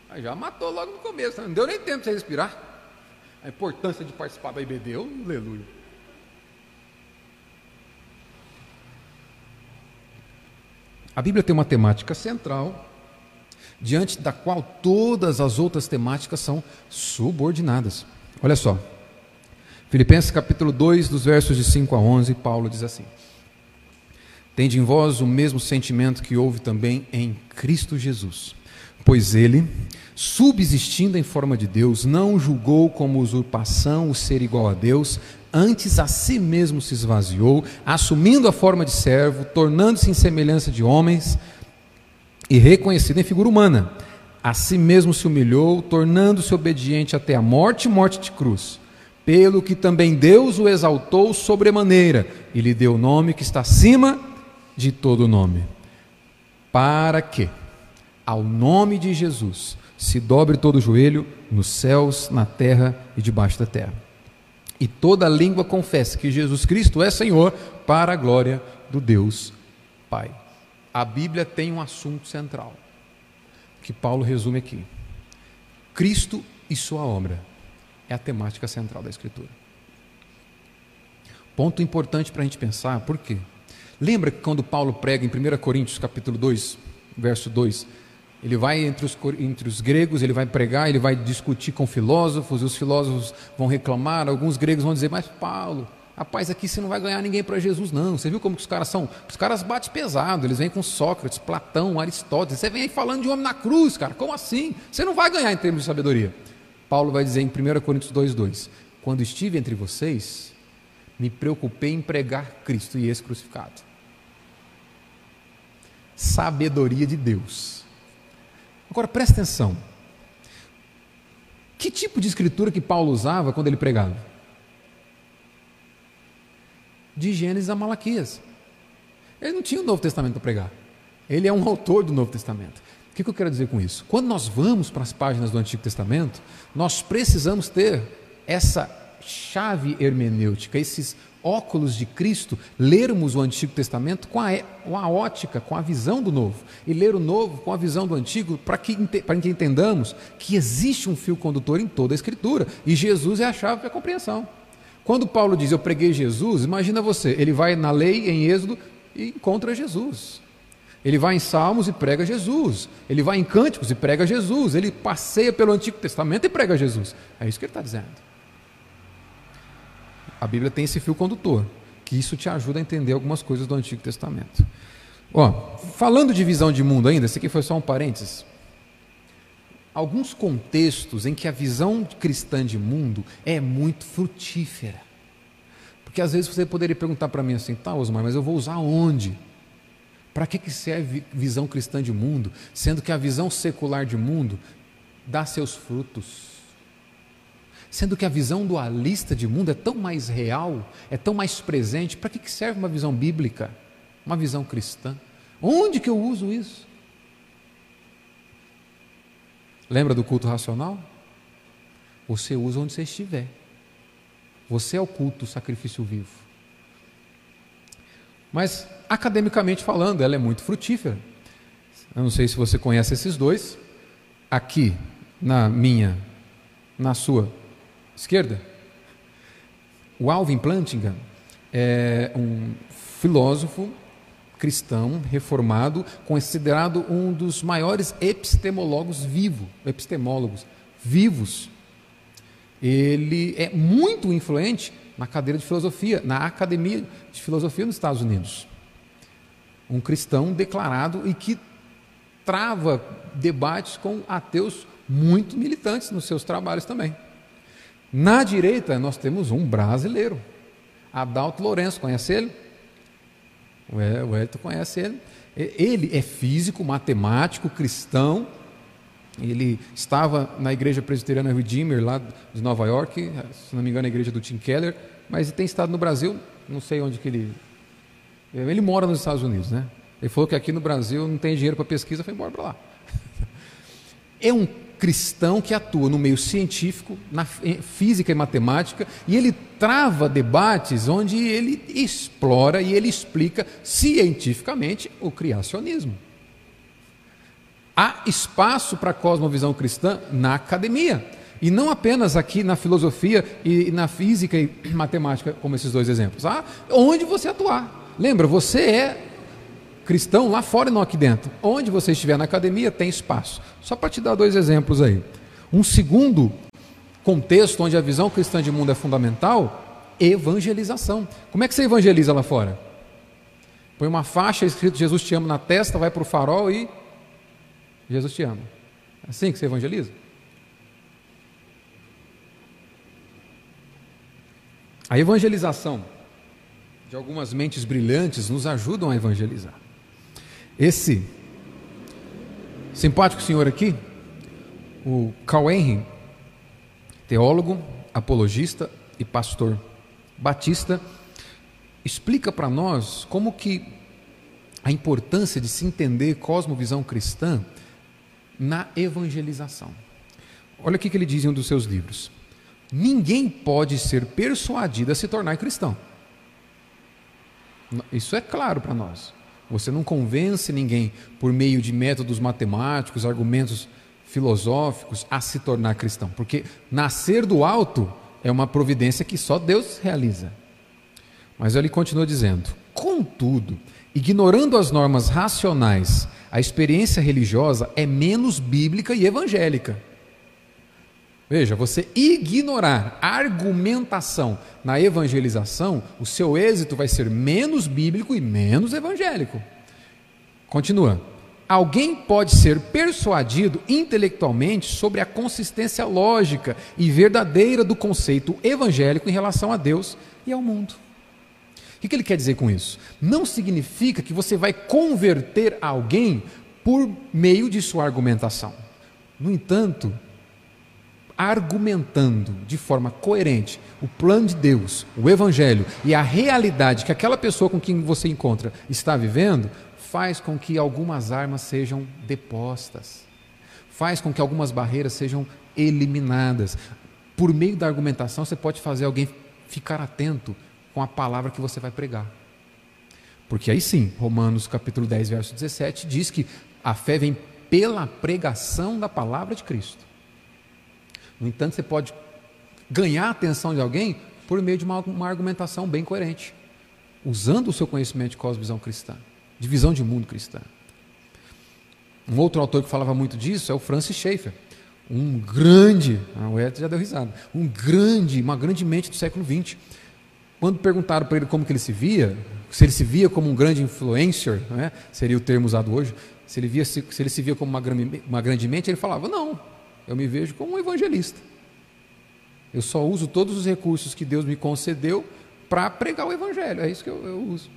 Aí já matou logo no começo, não deu nem tempo de respirar. A importância de participar da IBD, aleluia. A Bíblia tem uma temática central, diante da qual todas as outras temáticas são subordinadas. Olha só. Filipenses capítulo 2, dos versos de 5 a 11, Paulo diz assim: Tende em vós o mesmo sentimento que houve também em Cristo Jesus. Pois ele, subsistindo em forma de Deus, não julgou como usurpação o ser igual a Deus, antes a si mesmo se esvaziou, assumindo a forma de servo, tornando-se em semelhança de homens e reconhecido em figura humana. A si mesmo se humilhou, tornando-se obediente até a morte morte de cruz. Pelo que também Deus o exaltou sobremaneira e lhe deu o nome que está acima de todo nome. Para que, ao nome de Jesus, se dobre todo o joelho nos céus, na terra e debaixo da terra. E toda língua confesse que Jesus Cristo é Senhor, para a glória do Deus Pai. A Bíblia tem um assunto central, que Paulo resume aqui. Cristo e sua obra é a temática central da Escritura. Ponto importante para a gente pensar, por quê? Lembra que quando Paulo prega em 1 Coríntios capítulo 2, verso 2, ele vai entre os, entre os gregos, ele vai pregar, ele vai discutir com filósofos, e os filósofos vão reclamar, alguns gregos vão dizer, mas Paulo, rapaz, aqui você não vai ganhar ninguém para Jesus, não. Você viu como que os caras são? Os caras batem pesado, eles vêm com Sócrates, Platão, Aristóteles. Você vem aí falando de homem na cruz, cara, como assim? Você não vai ganhar em termos de sabedoria. Paulo vai dizer em 1 Coríntios 2,2: Quando estive entre vocês, me preocupei em pregar Cristo e esse crucificado. Sabedoria de Deus Agora presta atenção. Que tipo de escritura que Paulo usava quando ele pregava? De Gênesis a Malaquias. Ele não tinha o Novo Testamento para pregar. Ele é um autor do Novo Testamento. O que eu quero dizer com isso? Quando nós vamos para as páginas do Antigo Testamento, nós precisamos ter essa chave hermenêutica, esses óculos de Cristo, lermos o Antigo Testamento com a, com a ótica, com a visão do Novo, e ler o Novo com a visão do Antigo, para que, para que entendamos que existe um fio condutor em toda a Escritura, e Jesus é a chave para a compreensão. Quando Paulo diz eu preguei Jesus, imagina você, ele vai na lei, em Êxodo, e encontra Jesus. Ele vai em Salmos e prega Jesus. Ele vai em Cânticos e prega Jesus. Ele passeia pelo Antigo Testamento e prega Jesus. É isso que ele está dizendo. A Bíblia tem esse fio condutor, que isso te ajuda a entender algumas coisas do Antigo Testamento. Ó, falando de visão de mundo ainda, esse aqui foi só um parênteses. Alguns contextos em que a visão cristã de mundo é muito frutífera. Porque às vezes você poderia perguntar para mim assim, tá, Osmar, mas eu vou usar onde? Para que, que serve visão cristã de mundo, sendo que a visão secular de mundo dá seus frutos? Sendo que a visão dualista de mundo é tão mais real, é tão mais presente, para que serve uma visão bíblica, uma visão cristã? Onde que eu uso isso? Lembra do culto racional? Você usa onde você estiver. Você é o culto, o sacrifício vivo. Mas, academicamente falando, ela é muito frutífera. Eu não sei se você conhece esses dois. Aqui, na minha, na sua esquerda. O Alvin Plantinga é um filósofo cristão reformado, considerado um dos maiores epistemólogos vivos, epistemólogos vivos. Ele é muito influente na cadeira de filosofia, na academia de filosofia nos Estados Unidos. Um cristão declarado e que trava debates com ateus muito militantes nos seus trabalhos também. Na direita, nós temos um brasileiro, Adalto Lourenço, conhece ele? O Elton conhece ele. Ele é físico, matemático, cristão. Ele estava na igreja presbiteriana Redeemer, lá de Nova York, se não me engano, a igreja do Tim Keller, mas ele tem estado no Brasil, não sei onde que ele. Ele mora nos Estados Unidos, né? Ele falou que aqui no Brasil não tem dinheiro para pesquisa, foi embora para lá. É um cristão que atua no meio científico, na física e matemática, e ele trava debates onde ele explora e ele explica cientificamente o criacionismo. Há espaço para a cosmovisão cristã na academia, e não apenas aqui na filosofia e na física e matemática, como esses dois exemplos. Há onde você atuar. Lembra, você é cristão lá fora e não aqui dentro. Onde você estiver na academia, tem espaço. Só para te dar dois exemplos aí. Um segundo contexto onde a visão cristã de mundo é fundamental, evangelização. Como é que você evangeliza lá fora? Põe uma faixa escrito Jesus te ama na testa, vai para o farol e Jesus te ama. É assim que você evangeliza? A evangelização de algumas mentes brilhantes nos ajudam a evangelizar. Esse simpático senhor aqui, o Carl Henry, teólogo, apologista e pastor batista, explica para nós como que a importância de se entender cosmovisão cristã na evangelização. Olha o que ele diz em um dos seus livros. Ninguém pode ser persuadido a se tornar cristão. Isso é claro para nós. Você não convence ninguém por meio de métodos matemáticos, argumentos filosóficos a se tornar cristão, porque nascer do alto é uma providência que só Deus realiza. Mas ele continua dizendo: contudo, ignorando as normas racionais, a experiência religiosa é menos bíblica e evangélica. Veja, você ignorar argumentação na evangelização, o seu êxito vai ser menos bíblico e menos evangélico. Continua. Alguém pode ser persuadido intelectualmente sobre a consistência lógica e verdadeira do conceito evangélico em relação a Deus e ao mundo. O que ele quer dizer com isso? Não significa que você vai converter alguém por meio de sua argumentação. No entanto, argumentando de forma coerente o plano de Deus, o Evangelho e a realidade que aquela pessoa com quem você encontra está vivendo, faz com que algumas armas sejam depostas, faz com que algumas barreiras sejam eliminadas. Por meio da argumentação, você pode fazer alguém ficar atento com a palavra que você vai pregar. Porque aí sim, Romanos capítulo 10, verso 17, diz que a fé vem pela pregação da palavra de Cristo. No entanto, você pode ganhar a atenção de alguém por meio de uma, uma argumentação bem coerente, usando o seu conhecimento de cosmovisão cristã, de visão de mundo cristã. Um outro autor que falava muito disso é o Francis Schaeffer, um grande, ah, o Ed já deu risada, um grande, uma grande mente do século XX. Quando perguntaram para ele como que ele se via, se ele se via como um grande influencer, né, seria o termo usado hoje, se ele, via, se, se ele se via como uma, uma grande mente, ele falava, não, eu me vejo como um evangelista. Eu só uso todos os recursos que Deus me concedeu para pregar o evangelho. É isso que eu, eu uso.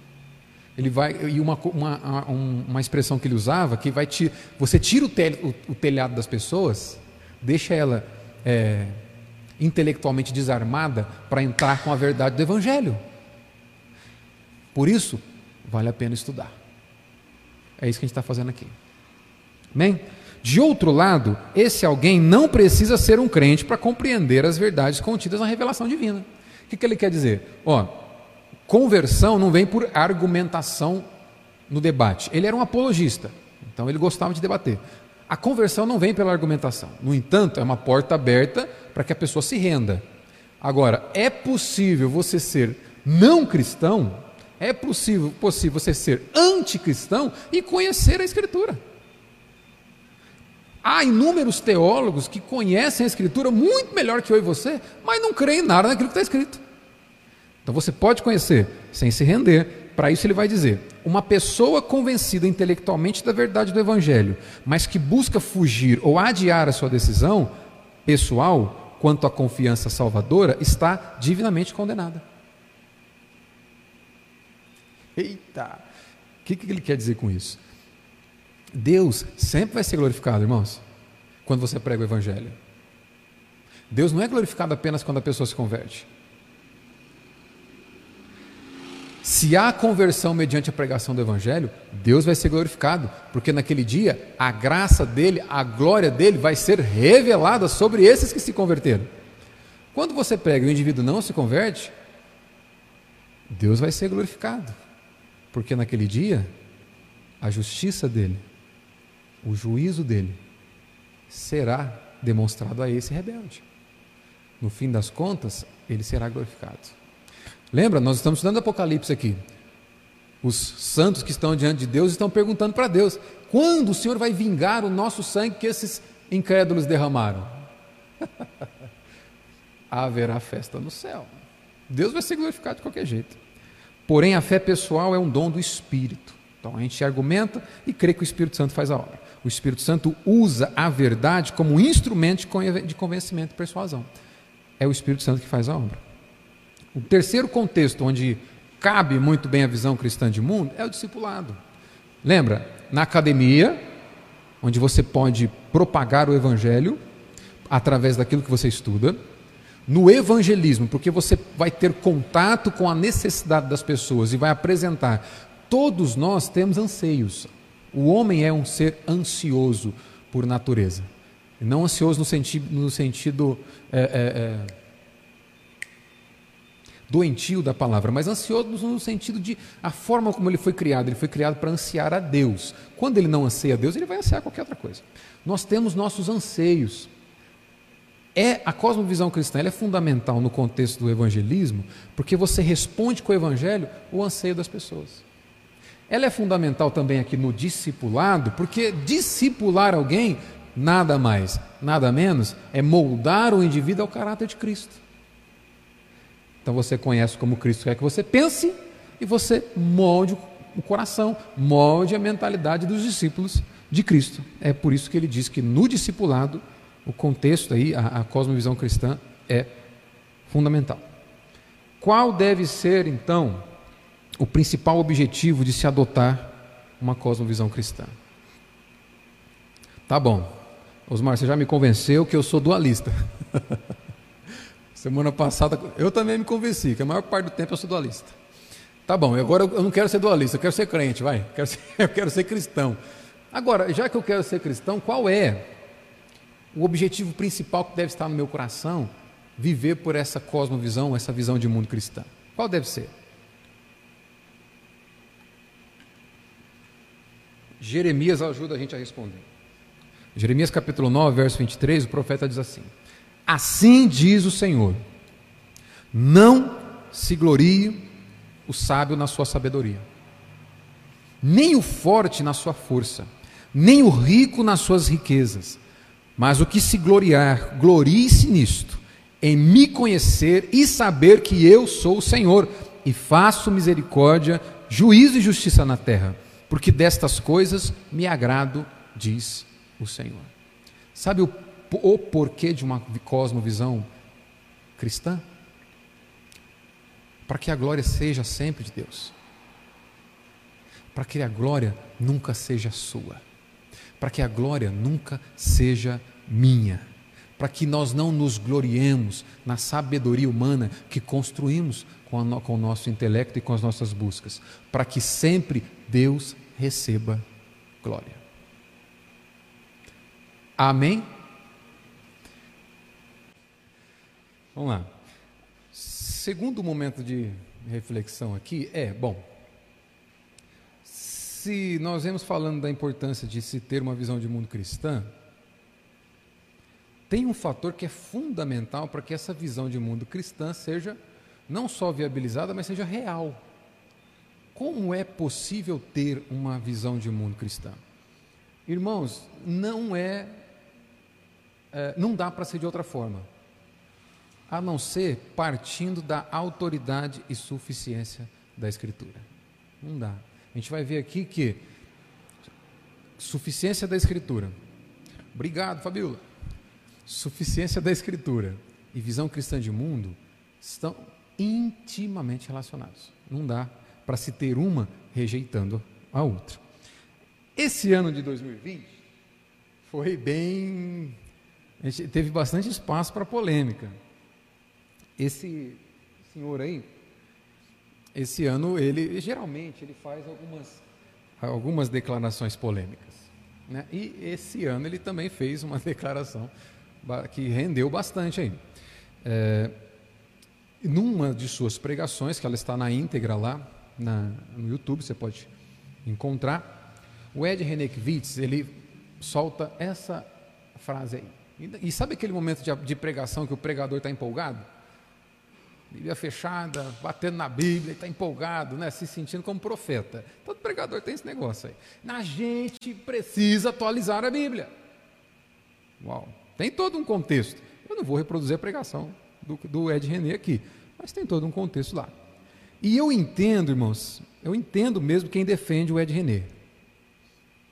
Ele vai e uma, uma, uma, expressão que ele usava que vai te, você tira o, tel, o, o telhado das pessoas, deixa ela é, intelectualmente desarmada para entrar com a verdade do evangelho. Por isso vale a pena estudar. É isso que a gente está fazendo aqui. Amém? De outro lado, esse alguém não precisa ser um crente para compreender as verdades contidas na revelação divina. O que, que ele quer dizer? Ó, conversão não vem por argumentação no debate. Ele era um apologista, então ele gostava de debater. A conversão não vem pela argumentação. No entanto, é uma porta aberta para que a pessoa se renda. Agora, é possível você ser não cristão? É possível, possível você ser anticristão e conhecer a Escritura. Há inúmeros teólogos que conhecem a Escritura muito melhor que eu e você, mas não creem nada naquilo que está escrito. Então você pode conhecer sem se render. Para isso ele vai dizer: uma pessoa convencida intelectualmente da verdade do Evangelho, mas que busca fugir ou adiar a sua decisão pessoal quanto à confiança salvadora, está divinamente condenada. Eita! O que, que ele quer dizer com isso? Deus sempre vai ser glorificado, irmãos, quando você prega o Evangelho. Deus não é glorificado apenas quando a pessoa se converte. Se há conversão mediante a pregação do Evangelho, Deus vai ser glorificado, porque naquele dia a graça dele, a glória dele vai ser revelada sobre esses que se converteram. Quando você prega e o indivíduo não se converte, Deus vai ser glorificado, porque naquele dia a justiça dele o juízo dele será demonstrado a esse rebelde. No fim das contas, ele será glorificado. Lembra, nós estamos estudando Apocalipse aqui. Os santos que estão diante de Deus estão perguntando para Deus: quando o Senhor vai vingar o nosso sangue que esses incrédulos derramaram? Haverá festa no céu. Deus vai ser glorificado de qualquer jeito. Porém, a fé pessoal é um dom do Espírito. Então a gente argumenta e crê que o Espírito Santo faz a obra. O Espírito Santo usa a verdade como instrumento de convencimento e persuasão. É o Espírito Santo que faz a obra. O terceiro contexto onde cabe muito bem a visão cristã de mundo é o discipulado. Lembra? Na academia, onde você pode propagar o evangelho através daquilo que você estuda, no evangelismo, porque você vai ter contato com a necessidade das pessoas e vai apresentar. Todos nós temos anseios. O homem é um ser ansioso por natureza. Não ansioso no sentido, no sentido é, é, é, doentio da palavra, mas ansioso no sentido de a forma como ele foi criado. Ele foi criado para ansiar a Deus. Quando ele não anseia a Deus, ele vai ansiar qualquer outra coisa. Nós temos nossos anseios. É a cosmovisão cristã é fundamental no contexto do evangelismo, porque você responde com o evangelho o anseio das pessoas. Ela é fundamental também aqui no discipulado, porque discipular alguém nada mais, nada menos é moldar o indivíduo ao caráter de Cristo. Então você conhece como Cristo quer que você pense e você molde o coração, molde a mentalidade dos discípulos de Cristo. É por isso que ele diz que no discipulado, o contexto aí, a, a cosmovisão cristã é fundamental. Qual deve ser, então, o principal objetivo de se adotar uma cosmovisão cristã? Tá bom. Osmar, você já me convenceu que eu sou dualista. Semana passada eu também me convenci que a maior parte do tempo eu sou dualista. Tá bom, agora eu não quero ser dualista, eu quero ser crente, vai. Eu quero ser, eu quero ser cristão. Agora, já que eu quero ser cristão, qual é o objetivo principal que deve estar no meu coração? Viver por essa cosmovisão, essa visão de mundo cristã. Qual deve ser? Jeremias ajuda a gente a responder. Jeremias capítulo 9, verso 23, o profeta diz assim: Assim diz o Senhor: Não se glorie o sábio na sua sabedoria, nem o forte na sua força, nem o rico nas suas riquezas, mas o que se gloriar, glorie-se nisto, em me conhecer e saber que eu sou o Senhor, e faço misericórdia, juízo e justiça na terra, porque destas coisas me agrado, diz o Senhor. Sabe o o porquê de uma cosmovisão cristã? Para que a glória seja sempre de Deus. Para que a glória nunca seja sua. Para que a glória nunca seja minha. Para que nós não nos gloriemos na sabedoria humana que construímos com, com o nosso intelecto e com as nossas buscas. Para que sempre Deus receba glória. Amém? Vamos lá. Segundo momento de reflexão aqui é, bom, se nós vemos falando da importância de se ter uma visão de mundo cristã, tem um fator que é fundamental para que essa visão de mundo cristã seja não só viabilizada, mas seja real. Como é possível ter uma visão de mundo cristã? Irmãos, não é, é não dá para ser de outra forma a não ser partindo da autoridade e suficiência da Escritura. Não dá. A gente vai ver aqui que suficiência da Escritura. Obrigado, Fabiola. Suficiência da Escritura e visão cristã de mundo estão intimamente relacionados. Não dá para se ter uma rejeitando a outra. Esse ano de 2020 foi bem. A gente teve bastante espaço para polêmica. Esse senhor aí, esse ano, ele geralmente ele faz algumas, algumas declarações polêmicas. Né? E esse ano ele também fez uma declaração que rendeu bastante aí. É, numa de suas pregações, que ela está na íntegra lá na, no YouTube, você pode encontrar, o Ed Renekiewicz, ele solta essa frase aí. E, e sabe aquele momento de, de pregação que o pregador está empolgado? Bíblia fechada, batendo na Bíblia, está empolgado, né, se sentindo como profeta. Todo pregador tem esse negócio aí. A gente precisa atualizar a Bíblia. Uau, tem todo um contexto. Eu não vou reproduzir a pregação do, do Ed René aqui, mas tem todo um contexto lá. E eu entendo, irmãos, eu entendo mesmo quem defende o Ed René.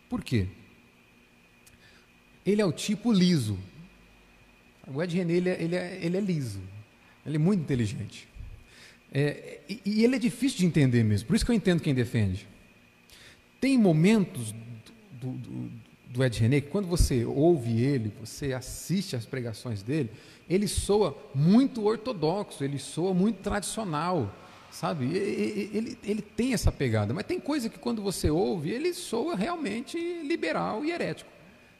Por quê? Ele é o tipo liso. O Ed René ele é, ele é, ele é liso. Ele é muito inteligente. É, e, e, ele é difícil de entender mesmo. Por isso que eu entendo quem defende. Tem momentos do, do, do Ed René que quando você ouve ele, você assiste às pregações dele, ele soa muito ortodoxo, ele soa muito tradicional, sabe? Ele, ele, tem essa pegada, mas tem coisa que quando você ouve, ele soa realmente liberal e herético.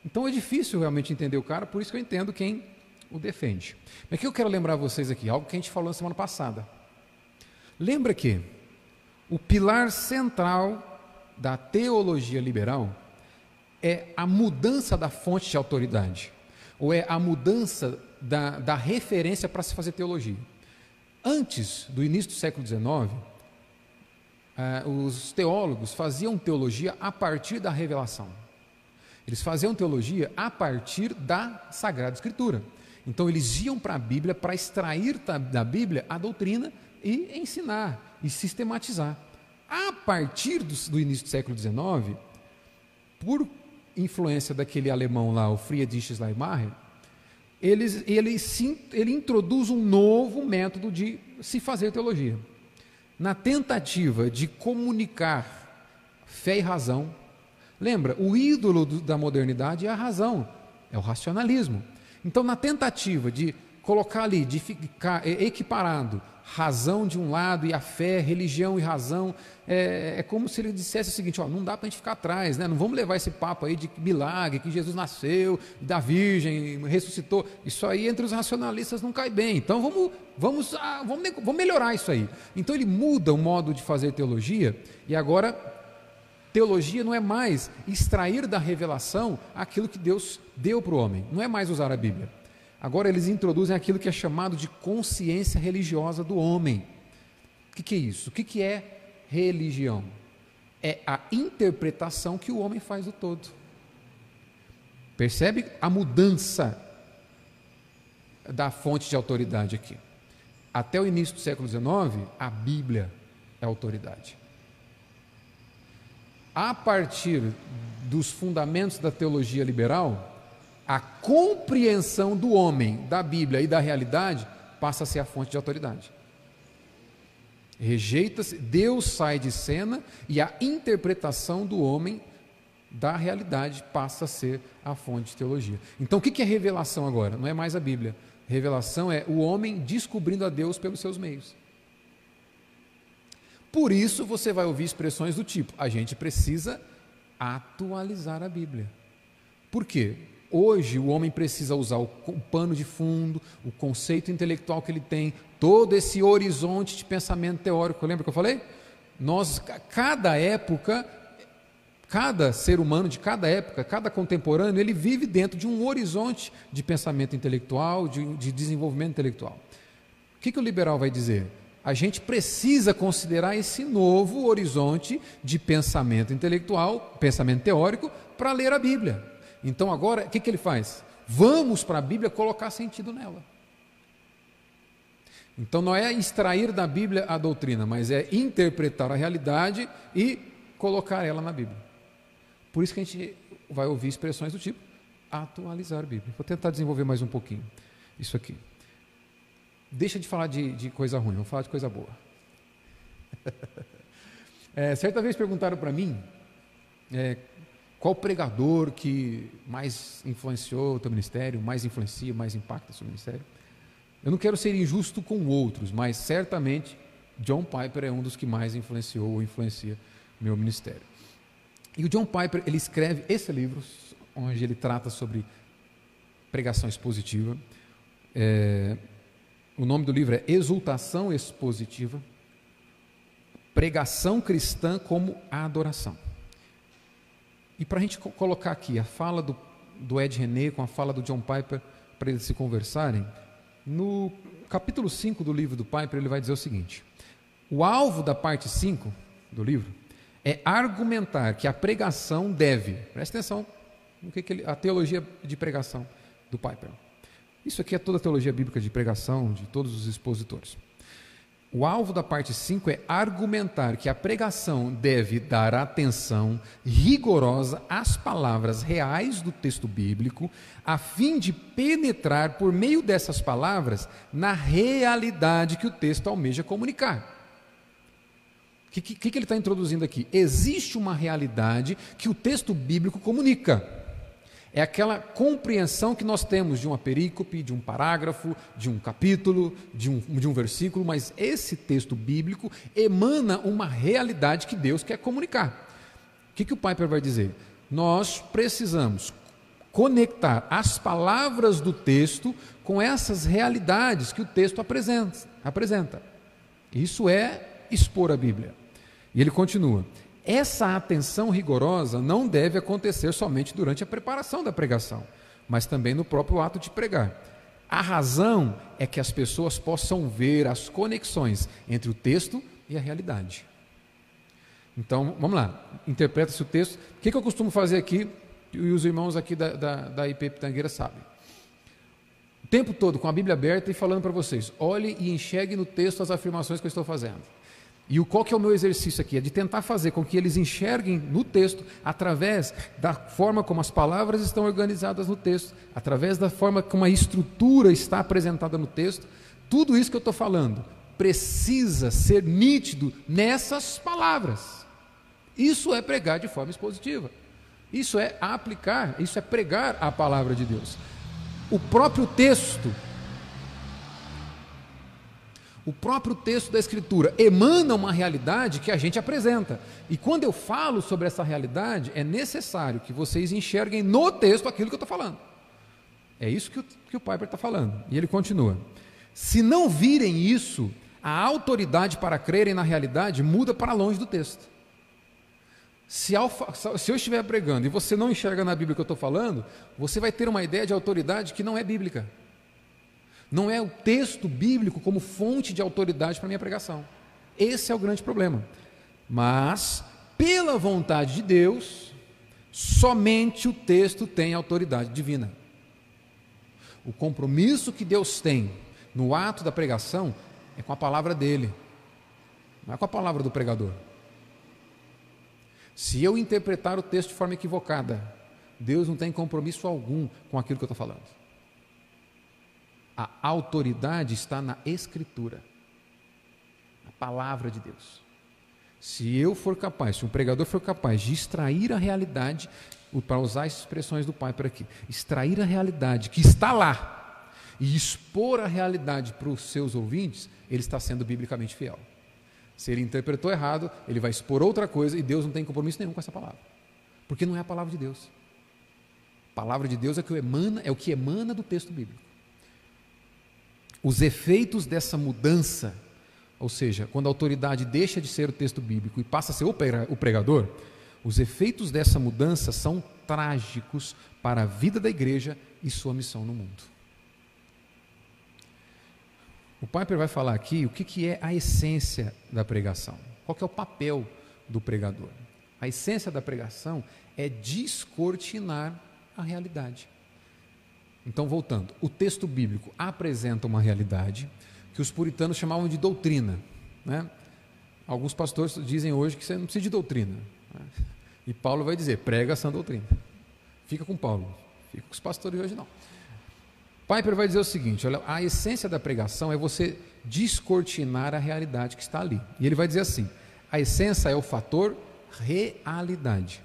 Então é difícil realmente entender o cara, por isso que eu entendo quem o defende. Mas que eu quero lembrar vocês aqui, algo que a gente falou na semana passada. Lembra que o pilar central da teologia liberal é a mudança da fonte de autoridade, ou é a mudança da, da referência para se fazer teologia. Antes do início do século XIX, eh, os teólogos faziam teologia a partir da revelação. Eles faziam teologia a partir da Sagrada Escritura. Então eles iam para a Bíblia para extrair da Bíblia a doutrina e ensinar e sistematizar. A partir do, do início do século XIX, por influência daquele alemão lá, o Friedrich Schleiermacher, ele, ele, ele introduz um novo método de se fazer teologia. Na tentativa de comunicar fé e razão. Lembra, o ídolo do, da modernidade é a razão, é o racionalismo. Então, na tentativa de colocar ali, de ficar equiparado razão de um lado e a fé, religião e razão, é, é como se ele dissesse o seguinte: ó, não dá para a gente ficar atrás, né? não vamos levar esse papo aí de milagre, que Jesus nasceu, da Virgem, ressuscitou. Isso aí entre os racionalistas não cai bem. Então vamos, vamos, ah, vamos, vamos melhorar isso aí. Então ele muda o modo de fazer teologia e agora teologia não é mais extrair da revelação aquilo que Deus deu para o homem, não é mais usar a Bíblia. Agora eles introduzem aquilo que é chamado de consciência religiosa do homem. O que, que é isso? O que, que é religião? É a interpretação que o homem faz do todo. Percebe a mudança da fonte de autoridade aqui? Até o início do século XIX, a Bíblia é autoridade. A partir dos fundamentos da teologia liberal, a compreensão do homem, da Bíblia e da realidade passa a ser a fonte de autoridade. Rejeita-se, Deus sai de cena e a interpretação do homem da realidade passa a ser a fonte de teologia. Então o que é revelação agora? Não é mais a Bíblia. Revelação é o homem descobrindo a Deus pelos seus meios. Por isso você vai ouvir expressões do tipo: a gente precisa atualizar a Bíblia. Por quê? Hoje o homem precisa usar o, pano de fundo, o conceito intelectual que ele tem, todo esse horizonte de pensamento teórico. Lembra que eu falei? Nós, cada época, cada ser humano de cada época, cada contemporâneo, ele vive dentro de um horizonte de pensamento intelectual, de, de desenvolvimento intelectual. O que, que o liberal vai dizer? A gente precisa considerar esse novo horizonte de pensamento intelectual, pensamento teórico, para ler a Bíblia. Então agora, o que, que ele faz? Vamos para a Bíblia colocar sentido nela. Então não é extrair da Bíblia a doutrina, mas é interpretar a realidade e colocar ela na Bíblia. Por isso que a gente vai ouvir expressões do tipo atualizar a Bíblia. Vou tentar desenvolver mais um pouquinho isso aqui. Deixa de falar de, de coisa ruim, vamos falar de coisa boa. é, certa vez perguntaram para mim é, qual pregador que mais influenciou o teu ministério, mais influencia, mais impacta o seu ministério? Eu não quero ser injusto com outros, mas certamente John Piper é um dos que mais influenciou ou influencia meu ministério. E o John Piper, ele escreve esse livro, onde ele trata sobre pregação expositiva. É, o nome do livro é Exultação Expositiva, Pregação Cristã como Adoração. E para a gente colocar aqui a fala do, do Ed René com a fala do John Piper, para eles se conversarem, no capítulo 5 do livro do Piper, ele vai dizer o seguinte: o alvo da parte 5 do livro é argumentar que a pregação deve, presta atenção, no que, que ele, a teologia de pregação do Piper. Isso aqui é toda a teologia bíblica de pregação de todos os expositores. O alvo da parte 5 é argumentar que a pregação deve dar atenção rigorosa às palavras reais do texto bíblico, a fim de penetrar por meio dessas palavras na realidade que o texto almeja comunicar. O que, que, que ele está introduzindo aqui? Existe uma realidade que o texto bíblico comunica. É aquela compreensão que nós temos de uma perícope, de um parágrafo, de um capítulo, de um, de um versículo, mas esse texto bíblico emana uma realidade que Deus quer comunicar. O que, que o Piper vai dizer? Nós precisamos conectar as palavras do texto com essas realidades que o texto apresenta. apresenta. Isso é expor a Bíblia. E ele continua: essa atenção rigorosa não deve acontecer somente durante a preparação da pregação, mas também no próprio ato de pregar. A razão é que as pessoas possam ver as conexões entre o texto e a realidade. Então, vamos lá, interpreta-se o texto. O que, eu costumo fazer aqui, e os irmãos aqui da, da, da IP Pitangueira sabem. O tempo todo com a Bíblia aberta e falando para vocês: olhe e enxergue no texto as afirmações que eu estou fazendo. E o, qual que é o meu exercício aqui? É de tentar fazer com que eles enxerguem no texto, através da forma como as palavras estão organizadas no texto, através da forma como a estrutura está apresentada no texto, tudo isso que eu estou falando precisa ser nítido nessas palavras. Isso é pregar de forma expositiva. Isso é aplicar, isso é pregar a palavra de Deus. O próprio texto o próprio texto da Escritura emana uma realidade que a gente apresenta. E quando eu falo sobre essa realidade, é necessário que vocês enxerguem no texto aquilo que eu estou falando. É isso que o, que o Piper está falando. E ele continua: se não virem isso, a autoridade para crerem na realidade muda para longe do texto. Se, eu estiver pregando e você não enxerga na Bíblia o que eu estou falando, você vai ter uma ideia de autoridade que não é bíblica. Não é o texto bíblico como fonte de autoridade para minha pregação. Esse é o grande problema. Mas, pela vontade de Deus, somente o texto tem autoridade divina. O compromisso que Deus tem no ato da pregação é com a palavra dele, não é com a palavra do pregador. Se eu interpretar o texto de forma equivocada, Deus não tem compromisso algum com aquilo que eu estou falando. A autoridade está na Escritura, a palavra de Deus. Se eu for capaz, se um pregador for capaz de extrair a realidade, para usar as expressões do Pai por aqui, extrair a realidade que está lá e expor a realidade para os seus ouvintes, ele está sendo biblicamente fiel. Se ele interpretou errado, ele vai expor outra coisa e Deus não tem compromisso nenhum com essa palavra, porque não é a palavra de Deus. A palavra de Deus é, que emana, é o que emana do texto bíblico. Os efeitos dessa mudança, ou seja, quando a autoridade deixa de ser o texto bíblico e passa a ser o pregador, os efeitos dessa mudança são trágicos para a vida da igreja e sua missão no mundo. O Piper vai falar aqui o que, é a essência da pregação. Qual é o papel do pregador? A essência da pregação é descortinar a realidade. Então, voltando, o texto bíblico apresenta uma realidade que os puritanos chamavam de doutrina. Né? Alguns pastores dizem hoje que você não precisa de doutrina. Né? E Paulo vai dizer: prega essa doutrina. Fica com Paulo, fica com os pastores hoje não. Piper vai dizer o seguinte: olha, a essência da pregação é você descortinar a realidade que está ali. E ele vai dizer assim: a essência é o fator realidade.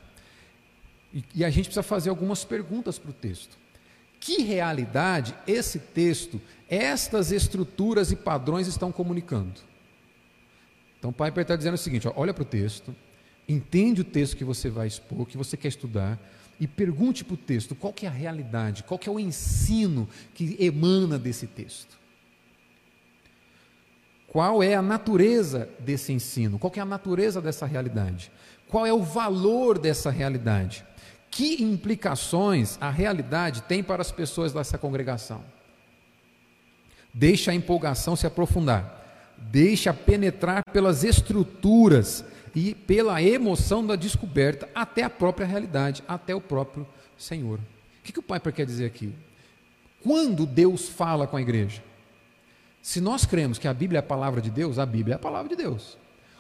E, e a gente precisa fazer algumas perguntas para o texto que realidade esse texto, estas estruturas e padrões estão comunicando. Então, Piper está dizendo o seguinte: ó, olha para o texto, entende o texto que você vai expor, que você quer estudar, e pergunte para o texto qual que é a realidade, qual que é o ensino que emana desse texto. Qual é a natureza desse ensino? Qual que é a natureza dessa realidade? Qual é o valor dessa realidade? Que implicações a realidade tem para as pessoas dessa congregação? Deixa a empolgação se aprofundar, deixa penetrar pelas estruturas e pela emoção da descoberta até a própria realidade, até o próprio Senhor. O que, que o Piper quer dizer aqui? Quando Deus fala com a igreja? Se nós cremos que a Bíblia é a palavra de Deus, a Bíblia é a palavra de Deus.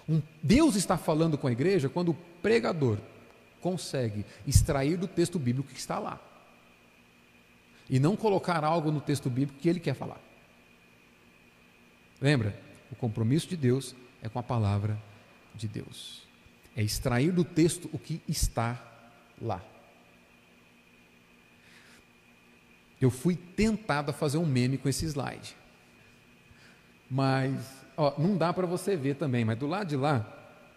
Um, Deus está falando com a igreja quando o pregador consegue extrair do texto bíblico que está lá e não colocar algo no texto bíblico que ele quer falar. Lembra? O compromisso de Deus é com a palavra de Deus. É extrair do texto o que está lá. Eu fui tentado a fazer um meme com esse slide. Mas, ó, não dá para você ver também, mas do lado de lá,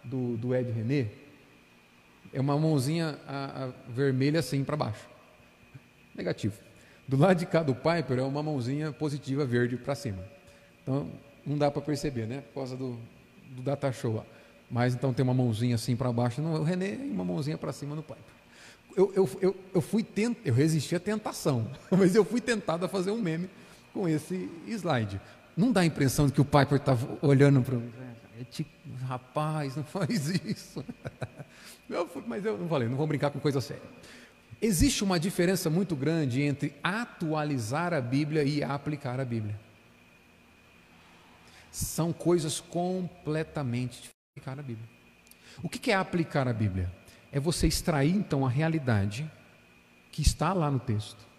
do, do Ed René, é uma mãozinha a, a vermelha assim para baixo. Negativo. Do lado de cá do Piper é uma mãozinha positiva verde para cima. Então, não dá para perceber, né? Por causa do, do data show lá. Mas então tem uma mãozinha assim para baixo no René e uma mãozinha para cima no Piper. Eu, eu, eu, eu fui tent, eu resisti à tentação, mas eu fui tentado a fazer um meme com esse slide. Não dá a impressão de que o Piper estava olhando para mim. Rapaz, não faz isso. Eu mas eu não falei, não vou brincar com coisa séria. Existe uma diferença muito grande entre atualizar a Bíblia e aplicar a Bíblia. São coisas completamente diferentes. Aplicar a Bíblia. O que é aplicar a Bíblia? É você extrair então a realidade que está lá no texto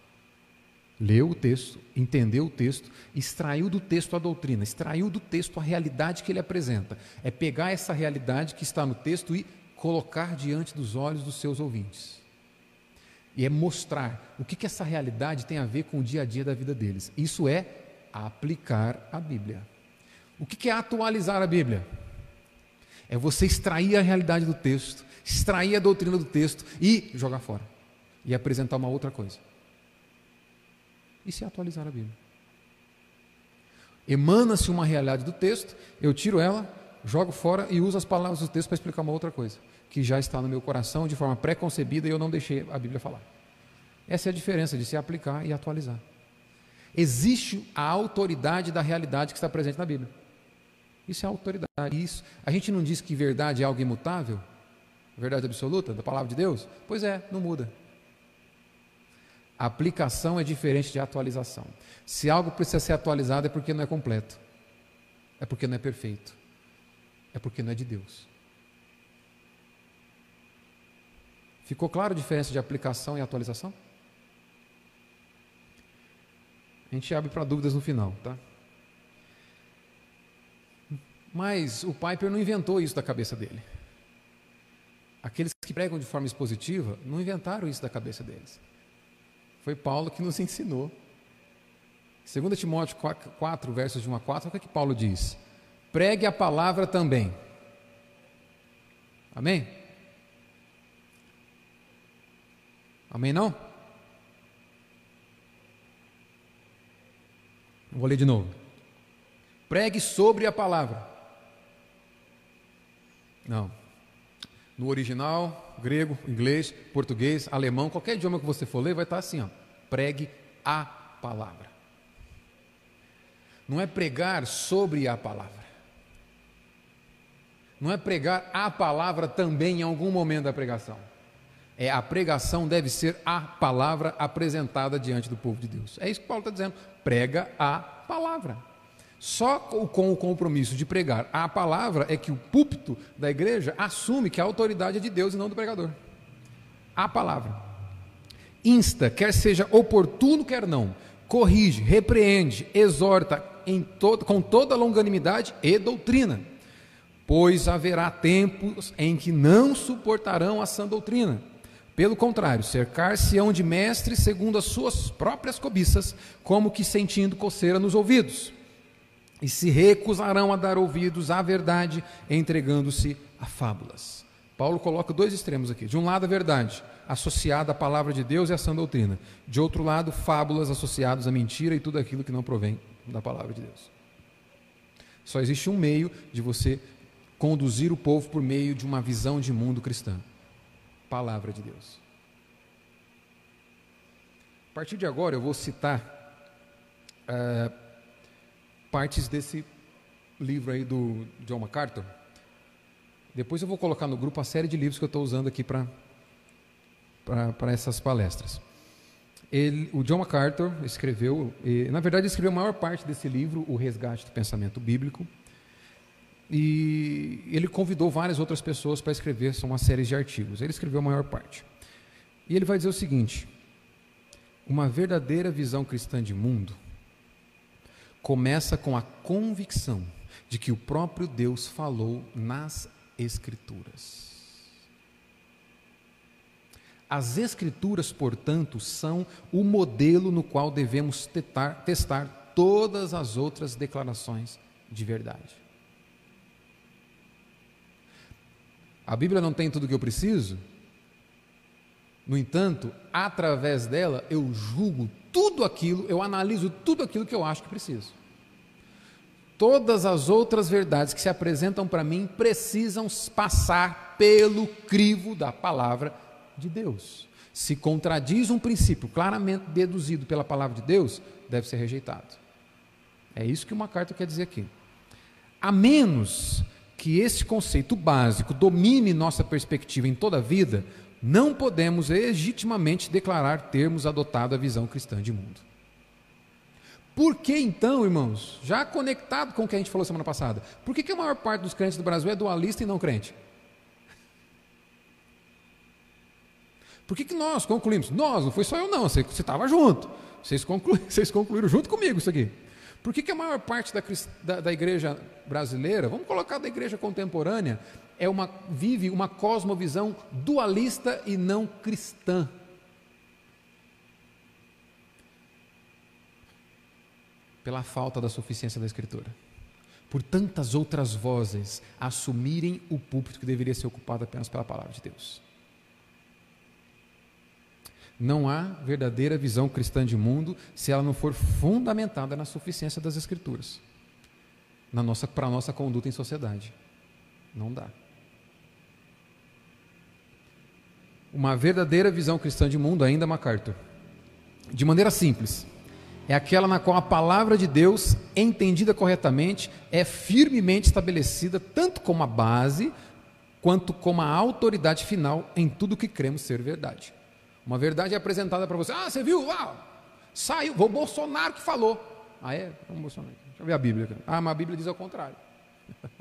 leu o texto, entendeu o texto, extraiu do texto a doutrina, extraiu do texto a realidade que ele apresenta. É pegar essa realidade que está no texto e colocar diante dos olhos dos seus ouvintes. E é mostrar o que, que essa realidade tem a ver com o dia a dia da vida deles. Isso é aplicar a Bíblia. O que, que é atualizar a Bíblia? É você extrair a realidade do texto, extrair a doutrina do texto e jogar fora. E apresentar uma outra coisa e se atualizar a Bíblia. Emana-se uma realidade do texto, eu tiro ela, jogo fora e uso as palavras do texto para explicar uma outra coisa, que já está no meu coração de forma pré-concebida e eu não deixei a Bíblia falar. Essa é a diferença de se aplicar e atualizar. Existe a autoridade da realidade que está presente na Bíblia. Isso é autoridade. Isso. A gente não diz que verdade é algo imutável? Verdade absoluta da palavra de Deus? Pois é, não muda. A aplicação é diferente de atualização. Se algo precisa ser atualizado é porque não é completo, é porque não é perfeito, é porque não é de Deus. Ficou claro a diferença de aplicação e atualização? A gente abre para dúvidas no final, tá? Mas o Piper não inventou isso da cabeça dele. Aqueles que pregam de forma expositiva não inventaram isso da cabeça deles. Foi Paulo que nos ensinou. 2 Timóteo 4, versos de 1 a 4, o que, é que Paulo diz? Pregue a palavra também. Amém? Amém não? Vou ler de novo. Pregue sobre a palavra. Não. No original, grego, inglês, português, alemão, qualquer idioma que você for ler, vai estar assim: ó, pregue a palavra. Não é pregar sobre a palavra. Não é pregar a palavra também em algum momento da pregação. É a pregação deve ser a palavra apresentada diante do povo de Deus. É isso que Paulo está dizendo. Prega a palavra. Só com o compromisso de pregar a palavra é que o púlpito da igreja assume que a autoridade é de Deus e não do pregador. A palavra. Insta, quer seja oportuno, quer não, corrige, repreende, exorta todo, com toda longanimidade e doutrina, pois haverá tempos em que não suportarão a sã doutrina. Pelo contrário, cercar-se-ão de mestres segundo as suas próprias cobiças, como que sentindo coceira nos ouvidos e se recusarão a dar ouvidos à verdade, entregando-se a fábulas. Paulo coloca dois extremos aqui. De um lado, a verdade, associada à palavra de Deus e à sã doutrina. De outro lado, fábulas associadas à mentira e tudo aquilo que não provém da palavra de Deus. Só existe um meio de você conduzir o povo por meio de uma visão de mundo cristã: palavra de Deus. A partir de agora, eu vou citar. Uh, partes desse livro aí do John MacArthur. Depois eu vou colocar no grupo a série de livros que eu estou usando aqui para essas palestras. Ele, o John MacArthur escreveu, e, na verdade, escreveu a maior parte desse livro, O Resgate do Pensamento Bíblico. E ele convidou várias outras pessoas para escrever, são uma série de artigos. Ele escreveu a maior parte. E ele vai dizer o seguinte: uma verdadeira visão cristã de mundo começa com a convicção de que o próprio Deus falou nas Escrituras. As Escrituras, portanto, são o modelo no qual devemos testar, testar todas as outras declarações de verdade. A Bíblia não tem tudo o que eu preciso? No entanto, através dela, eu julgo tudo aquilo, eu analiso tudo aquilo que eu acho que preciso. Todas as outras verdades que se apresentam para mim precisam passar pelo crivo da palavra de Deus. Se contradiz um princípio claramente deduzido pela palavra de Deus, deve ser rejeitado. É isso que uma carta quer dizer aqui. A menos que esse conceito básico domine nossa perspectiva em toda a vida, não podemos legitimamente declarar termos adotado a visão cristã de mundo. Por que então, irmãos, já conectado com o que a gente falou semana passada, por que, que a maior parte dos crentes do Brasil é dualista e não crente? Por que, que nós concluímos? Nós, não foi só eu não, você estava junto. Vocês, conclu, vocês concluíram junto comigo isso aqui. Por que, que a maior parte da, da, da, igreja brasileira, vamos colocar da igreja contemporânea, é uma, vive uma cosmovisão dualista e não cristã? Pela falta da suficiência da Escritura. Por tantas outras vozes assumirem o púlpito que deveria ser ocupado apenas pela palavra de Deus. Não há verdadeira visão cristã de mundo se ela não for fundamentada na suficiência das Escrituras na nossa, para a nossa conduta em sociedade. Não dá. Uma verdadeira visão cristã de mundo, ainda MacArthur, de maneira simples, é aquela na qual a palavra de Deus, entendida corretamente, é firmemente estabelecida tanto como a base quanto como a autoridade final em tudo que cremos ser verdade. Uma verdade é apresentada para você. Ah, você viu? Ah, saiu. O Bolsonaro que falou. Ah, é? Vamos Bolsonaro. Deixa eu ver a Bíblia. Ah, mas a Bíblia diz ao contrário.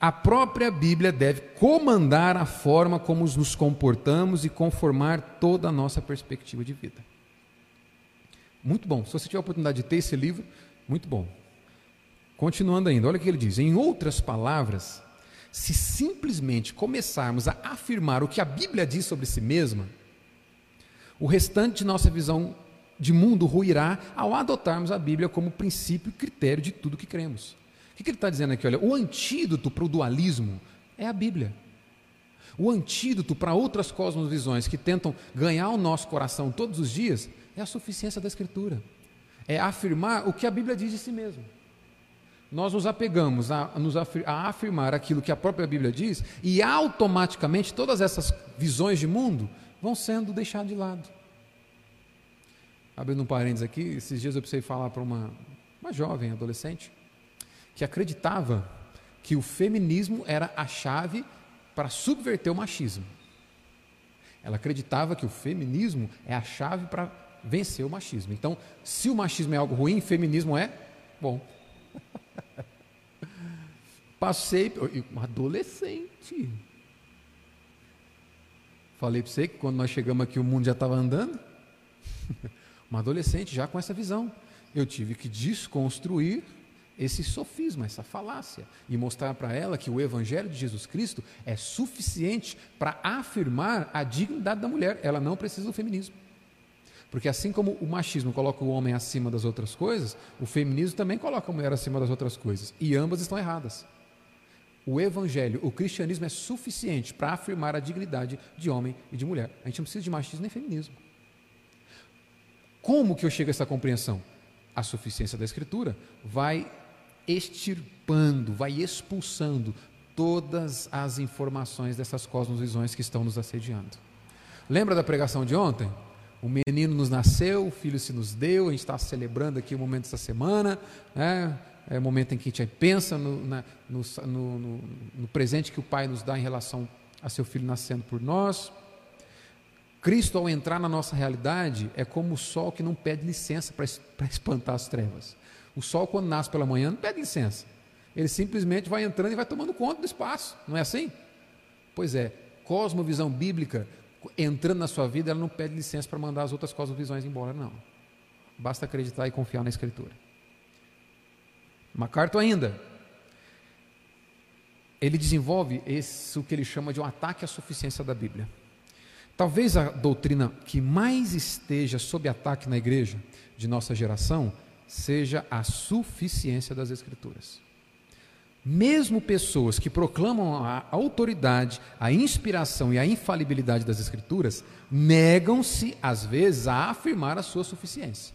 a própria Bíblia deve comandar a forma como nos comportamos e conformar toda a nossa perspectiva de vida. Muito bom. Se você tiver a oportunidade de ter esse livro, muito bom. Continuando ainda, olha o que ele diz. Em outras palavras, se simplesmente começarmos a afirmar o que a Bíblia diz sobre si mesma, o restante de nossa visão de mundo ruirá ao adotarmos a Bíblia como princípio e critério de tudo que cremos. O que ele está dizendo aqui? Olha, o antídoto para o dualismo é a Bíblia. O antídoto para outras cosmovisões que tentam ganhar o nosso coração todos os dias é a suficiência da Escritura. É afirmar o que a Bíblia diz de si mesmo nós nos apegamos a, a, afirmar aquilo que a própria Bíblia diz e automaticamente todas essas visões de mundo vão sendo deixadas de lado. Abrindo um parênteses aqui, esses dias eu precisei falar para uma, uma jovem adolescente que acreditava que o feminismo era a chave para subverter o machismo. Ela acreditava que o feminismo é a chave para vencer o machismo. Então, se o machismo é algo ruim, feminismo é bom. Passei, um adolescente. Falei para você que quando nós chegamos aqui o mundo já estava andando. Uma adolescente já com essa visão. Eu tive que desconstruir esse sofisma, essa falácia, e mostrar para ela que o Evangelho de Jesus Cristo é suficiente para afirmar a dignidade da mulher. Ela não precisa do feminismo. Porque assim como o machismo coloca o homem acima das outras coisas, o feminismo também coloca a mulher acima das outras coisas. E ambas estão erradas. O evangelho, o cristianismo é suficiente para afirmar a dignidade de homem e de mulher. A gente não precisa de machismo nem feminismo. Como que eu chego a essa compreensão? A suficiência da escritura vai extirpando, vai expulsando todas as informações dessas cosmovisões que estão nos assediando. Lembra da pregação de ontem? O menino nos nasceu, o filho se nos deu, a gente está celebrando aqui o momento dessa semana, né? É o momento em que a gente pensa no, na, no, no, no presente que o Pai nos dá em relação a seu filho nascendo por nós. Cristo, ao entrar na nossa realidade, é como o sol que não pede licença para espantar as trevas. O sol, quando nasce pela manhã, não pede licença. Ele simplesmente vai entrando e vai tomando conta do espaço. Não é assim? Pois é, cosmovisão bíblica, entrando na sua vida, ela não pede licença para mandar as outras cosmovisões embora, não. Basta acreditar e confiar na Escritura. MacArthur ainda, ele desenvolve isso que ele chama de um ataque à suficiência da Bíblia. Talvez a doutrina que mais esteja sob ataque na igreja de nossa geração seja a suficiência das Escrituras. Mesmo pessoas que proclamam a autoridade, a inspiração e a infalibilidade das Escrituras, negam-se, às vezes, a afirmar a sua suficiência.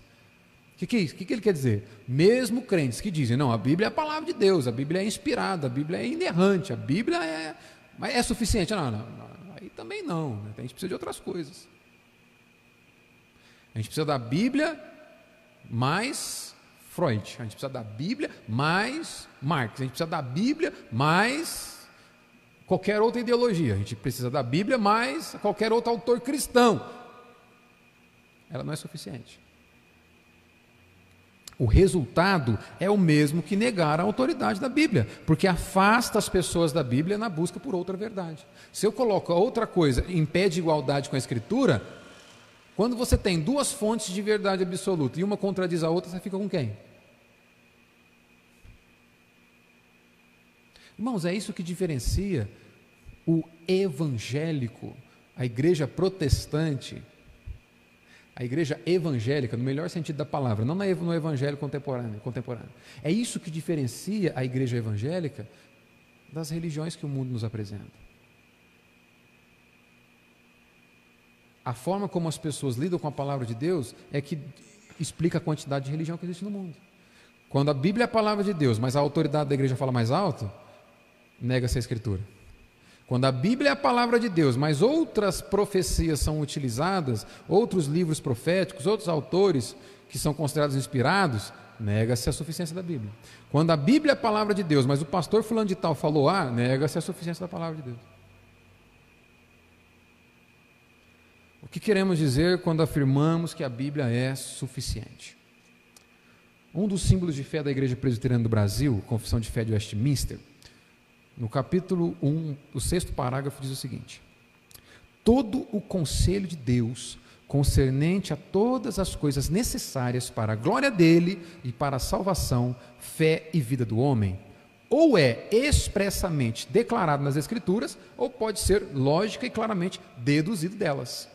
O que, que é que, que ele quer dizer? Mesmo crentes que dizem, não, a Bíblia é a palavra de Deus, a Bíblia é inspirada, a Bíblia é inerrante, a Bíblia é. Mas é suficiente? Não, não, não aí também não. Né? A gente precisa de outras coisas. A gente precisa da Bíblia mais Freud. A gente precisa da Bíblia mais Marx. A gente precisa da Bíblia mais qualquer outra ideologia. A gente precisa da Bíblia mais qualquer outro autor cristão. Ela não é suficiente. O resultado é o mesmo que negar a autoridade da Bíblia, porque afasta as pessoas da Bíblia na busca por outra verdade. Se eu coloco outra coisa, impede igualdade com a Escritura, quando você tem duas fontes de verdade absoluta e uma contradiz a outra, você fica com quem? Irmãos, é isso que diferencia o evangélico, a igreja protestante, a igreja evangélica, no melhor sentido da palavra, não no evangelho contemporâneo, contemporâneo. É isso que diferencia a igreja evangélica das religiões que o mundo nos apresenta. A forma como as pessoas lidam com a palavra de Deus é que explica a quantidade de religião que existe no mundo. Quando a Bíblia é a palavra de Deus, mas a autoridade da igreja fala mais alto, nega-se a escritura. Quando a Bíblia é a palavra de Deus, mas outras profecias são utilizadas, outros livros proféticos, outros autores que são considerados inspirados, nega-se a suficiência da Bíblia. Quando a Bíblia é a palavra de Deus, mas o pastor fulano de tal falou A, nega-se a suficiência da palavra de Deus. O que queremos dizer quando afirmamos que a Bíblia é suficiente? Um dos símbolos de fé da Igreja Presbiteriana do Brasil, Confissão de Fé de Westminster, no capítulo 1, o sexto parágrafo diz o seguinte: Todo o conselho de Deus concernente a todas as coisas necessárias para a glória dele e para a salvação, fé e vida do homem, ou é expressamente declarado nas Escrituras, ou pode ser lógica e claramente deduzido delas.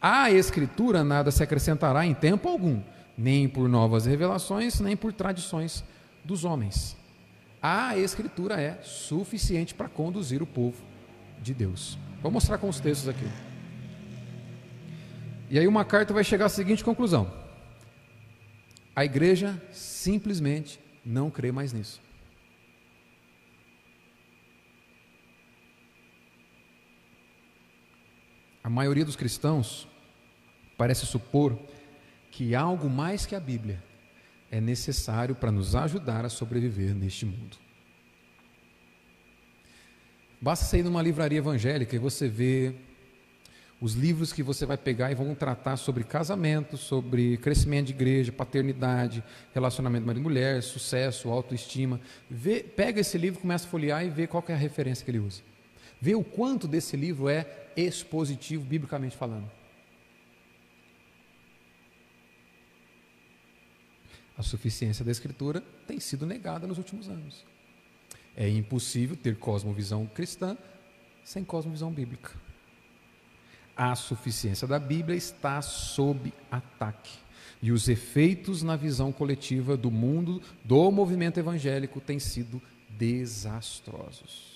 A Escritura nada se acrescentará em tempo algum, nem por novas revelações, nem por tradições dos homens a Escritura é suficiente para conduzir o povo de Deus. Vou mostrar com os textos aqui. E aí uma carta vai chegar à seguinte conclusão: a igreja simplesmente não crê mais nisso. A maioria dos cristãos parece supor que algo mais que a Bíblia é necessário para nos ajudar a sobreviver neste mundo. Basta sair numa livraria evangélica e você vê os livros que você vai pegar e vão tratar sobre casamento, sobre crescimento de igreja, paternidade, relacionamento marido e mulher, sucesso, autoestima. Vê, pega esse livro, começa a folhear e vê qual é a referência que ele usa. Vê o quanto desse livro é expositivo, biblicamente falando. A suficiência da Escritura tem sido negada nos últimos anos. É impossível ter cosmovisão cristã sem cosmovisão bíblica. A suficiência da Bíblia está sob ataque. E os efeitos na visão coletiva do mundo, do movimento evangélico, têm sido desastrosos.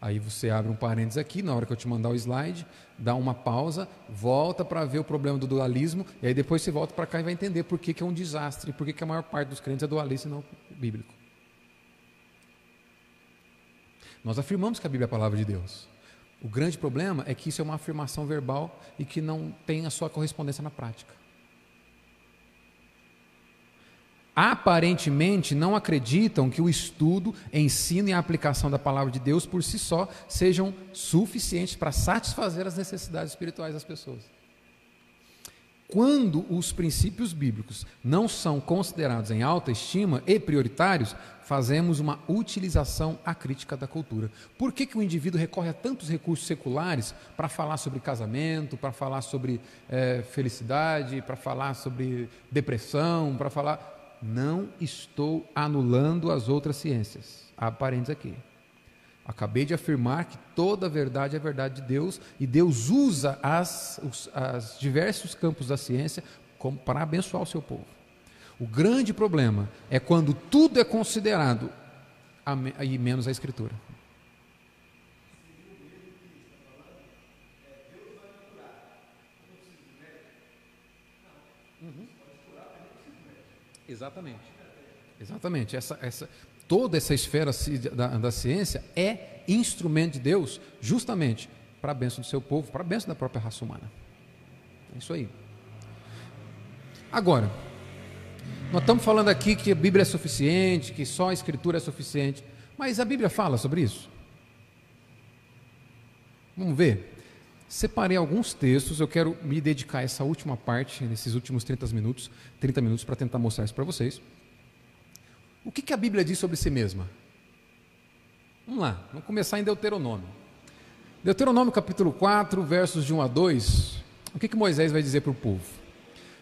Aí você abre um parênteses aqui, na hora que eu te mandar o slide, dá uma pausa, volta para ver o problema do dualismo, e aí depois você volta para cá e vai entender por que, que é um desastre, por que, que a maior parte dos crentes é dualista e não bíblico. Nós afirmamos que a Bíblia é a palavra de Deus. O grande problema é que isso é uma afirmação verbal e que não tem a sua correspondência na prática. Aparentemente não acreditam que o estudo, ensino e a aplicação da palavra de Deus por si só sejam suficientes para satisfazer as necessidades espirituais das pessoas. Quando os princípios bíblicos não são considerados em alta estima e prioritários, fazemos uma utilização acrítica da cultura. Por que, que o indivíduo recorre a tantos recursos seculares para falar sobre casamento, para falar sobre é, felicidade, para falar sobre depressão, para falar. Não estou anulando as outras ciências aparentes aqui. Acabei de afirmar que toda a verdade é a verdade de Deus e Deus usa as, os as diversos campos da ciência como, para abençoar o seu povo. O grande problema é quando tudo é considerado e menos a Escritura. Exatamente. Exatamente. Essa, essa, toda essa esfera da, da ciência é instrumento de Deus justamente para a bênção do seu povo, para a bênção da própria raça humana. É isso aí. Agora, nós estamos falando aqui que a Bíblia é suficiente, que só a Escritura é suficiente, mas a Bíblia fala sobre isso? Vamos ver. Separei alguns textos, eu quero me dedicar a essa última parte, nesses últimos 30 minutos, 30 minutos para tentar mostrar isso para vocês. O que, que a Bíblia diz sobre si mesma? Vamos lá, vamos começar em Deuteronômio. Deuteronômio capítulo 4, versos de 1 a 2. O que, que Moisés vai dizer para o povo?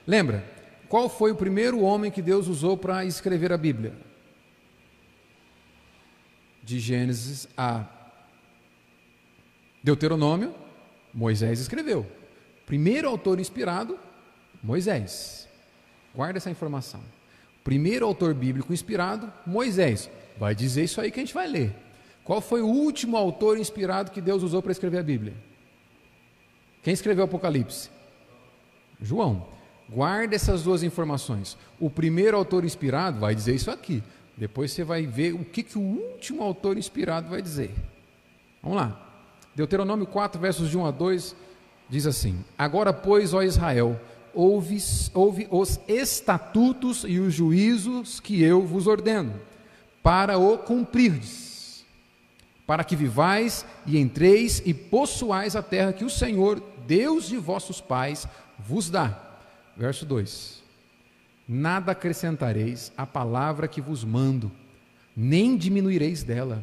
Lembra, qual foi o primeiro homem que Deus usou para escrever a Bíblia? De Gênesis a Deuteronômio, Moisés escreveu. Primeiro autor inspirado, Moisés. Guarda essa informação. Primeiro autor bíblico inspirado, Moisés. Vai dizer isso aí que a gente vai ler. Qual foi o último autor inspirado que Deus usou para escrever a Bíblia? Quem escreveu o Apocalipse? João. Guarda essas duas informações. O primeiro autor inspirado vai dizer isso aqui. Depois você vai ver o que, que o último autor inspirado vai dizer. Vamos lá. Deuteronômio 4, versos de 1 a 2, diz assim: Agora, pois, ó Israel, ouve, ouve os estatutos e os juízos que eu vos ordeno, para o cumprirdes, para que vivais e entreis e possuais a terra que o Senhor, Deus de vossos pais, vos dá. Verso 2: Nada acrescentareis à palavra que vos mando, nem diminuireis dela,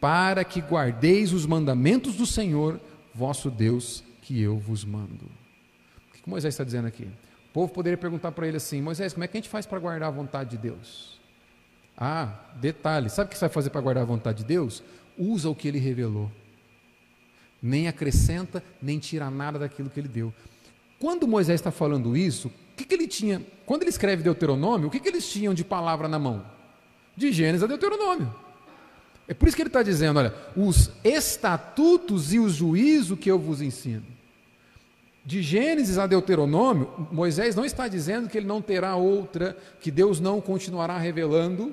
para que guardeis os mandamentos do Senhor, vosso Deus, que eu vos mando que Moisés está dizendo aqui? O povo poderia perguntar para ele assim: Moisés, como é que a gente faz para guardar a vontade de Deus? Ah, detalhe: sabe o que você vai fazer para guardar a vontade de Deus? Usa o que ele revelou. Nem acrescenta, nem tira nada daquilo que ele deu. Quando Moisés está falando isso, o que, que ele tinha? Quando ele escreve Deuteronômio, o que, que eles tinham de palavra na mão? De Gênesis a Deuteronômio. É por isso que ele está dizendo: olha, os estatutos e os juízos que eu vos ensino. De Gênesis a Deuteronômio, Moisés não está dizendo que ele não terá outra, que Deus não continuará revelando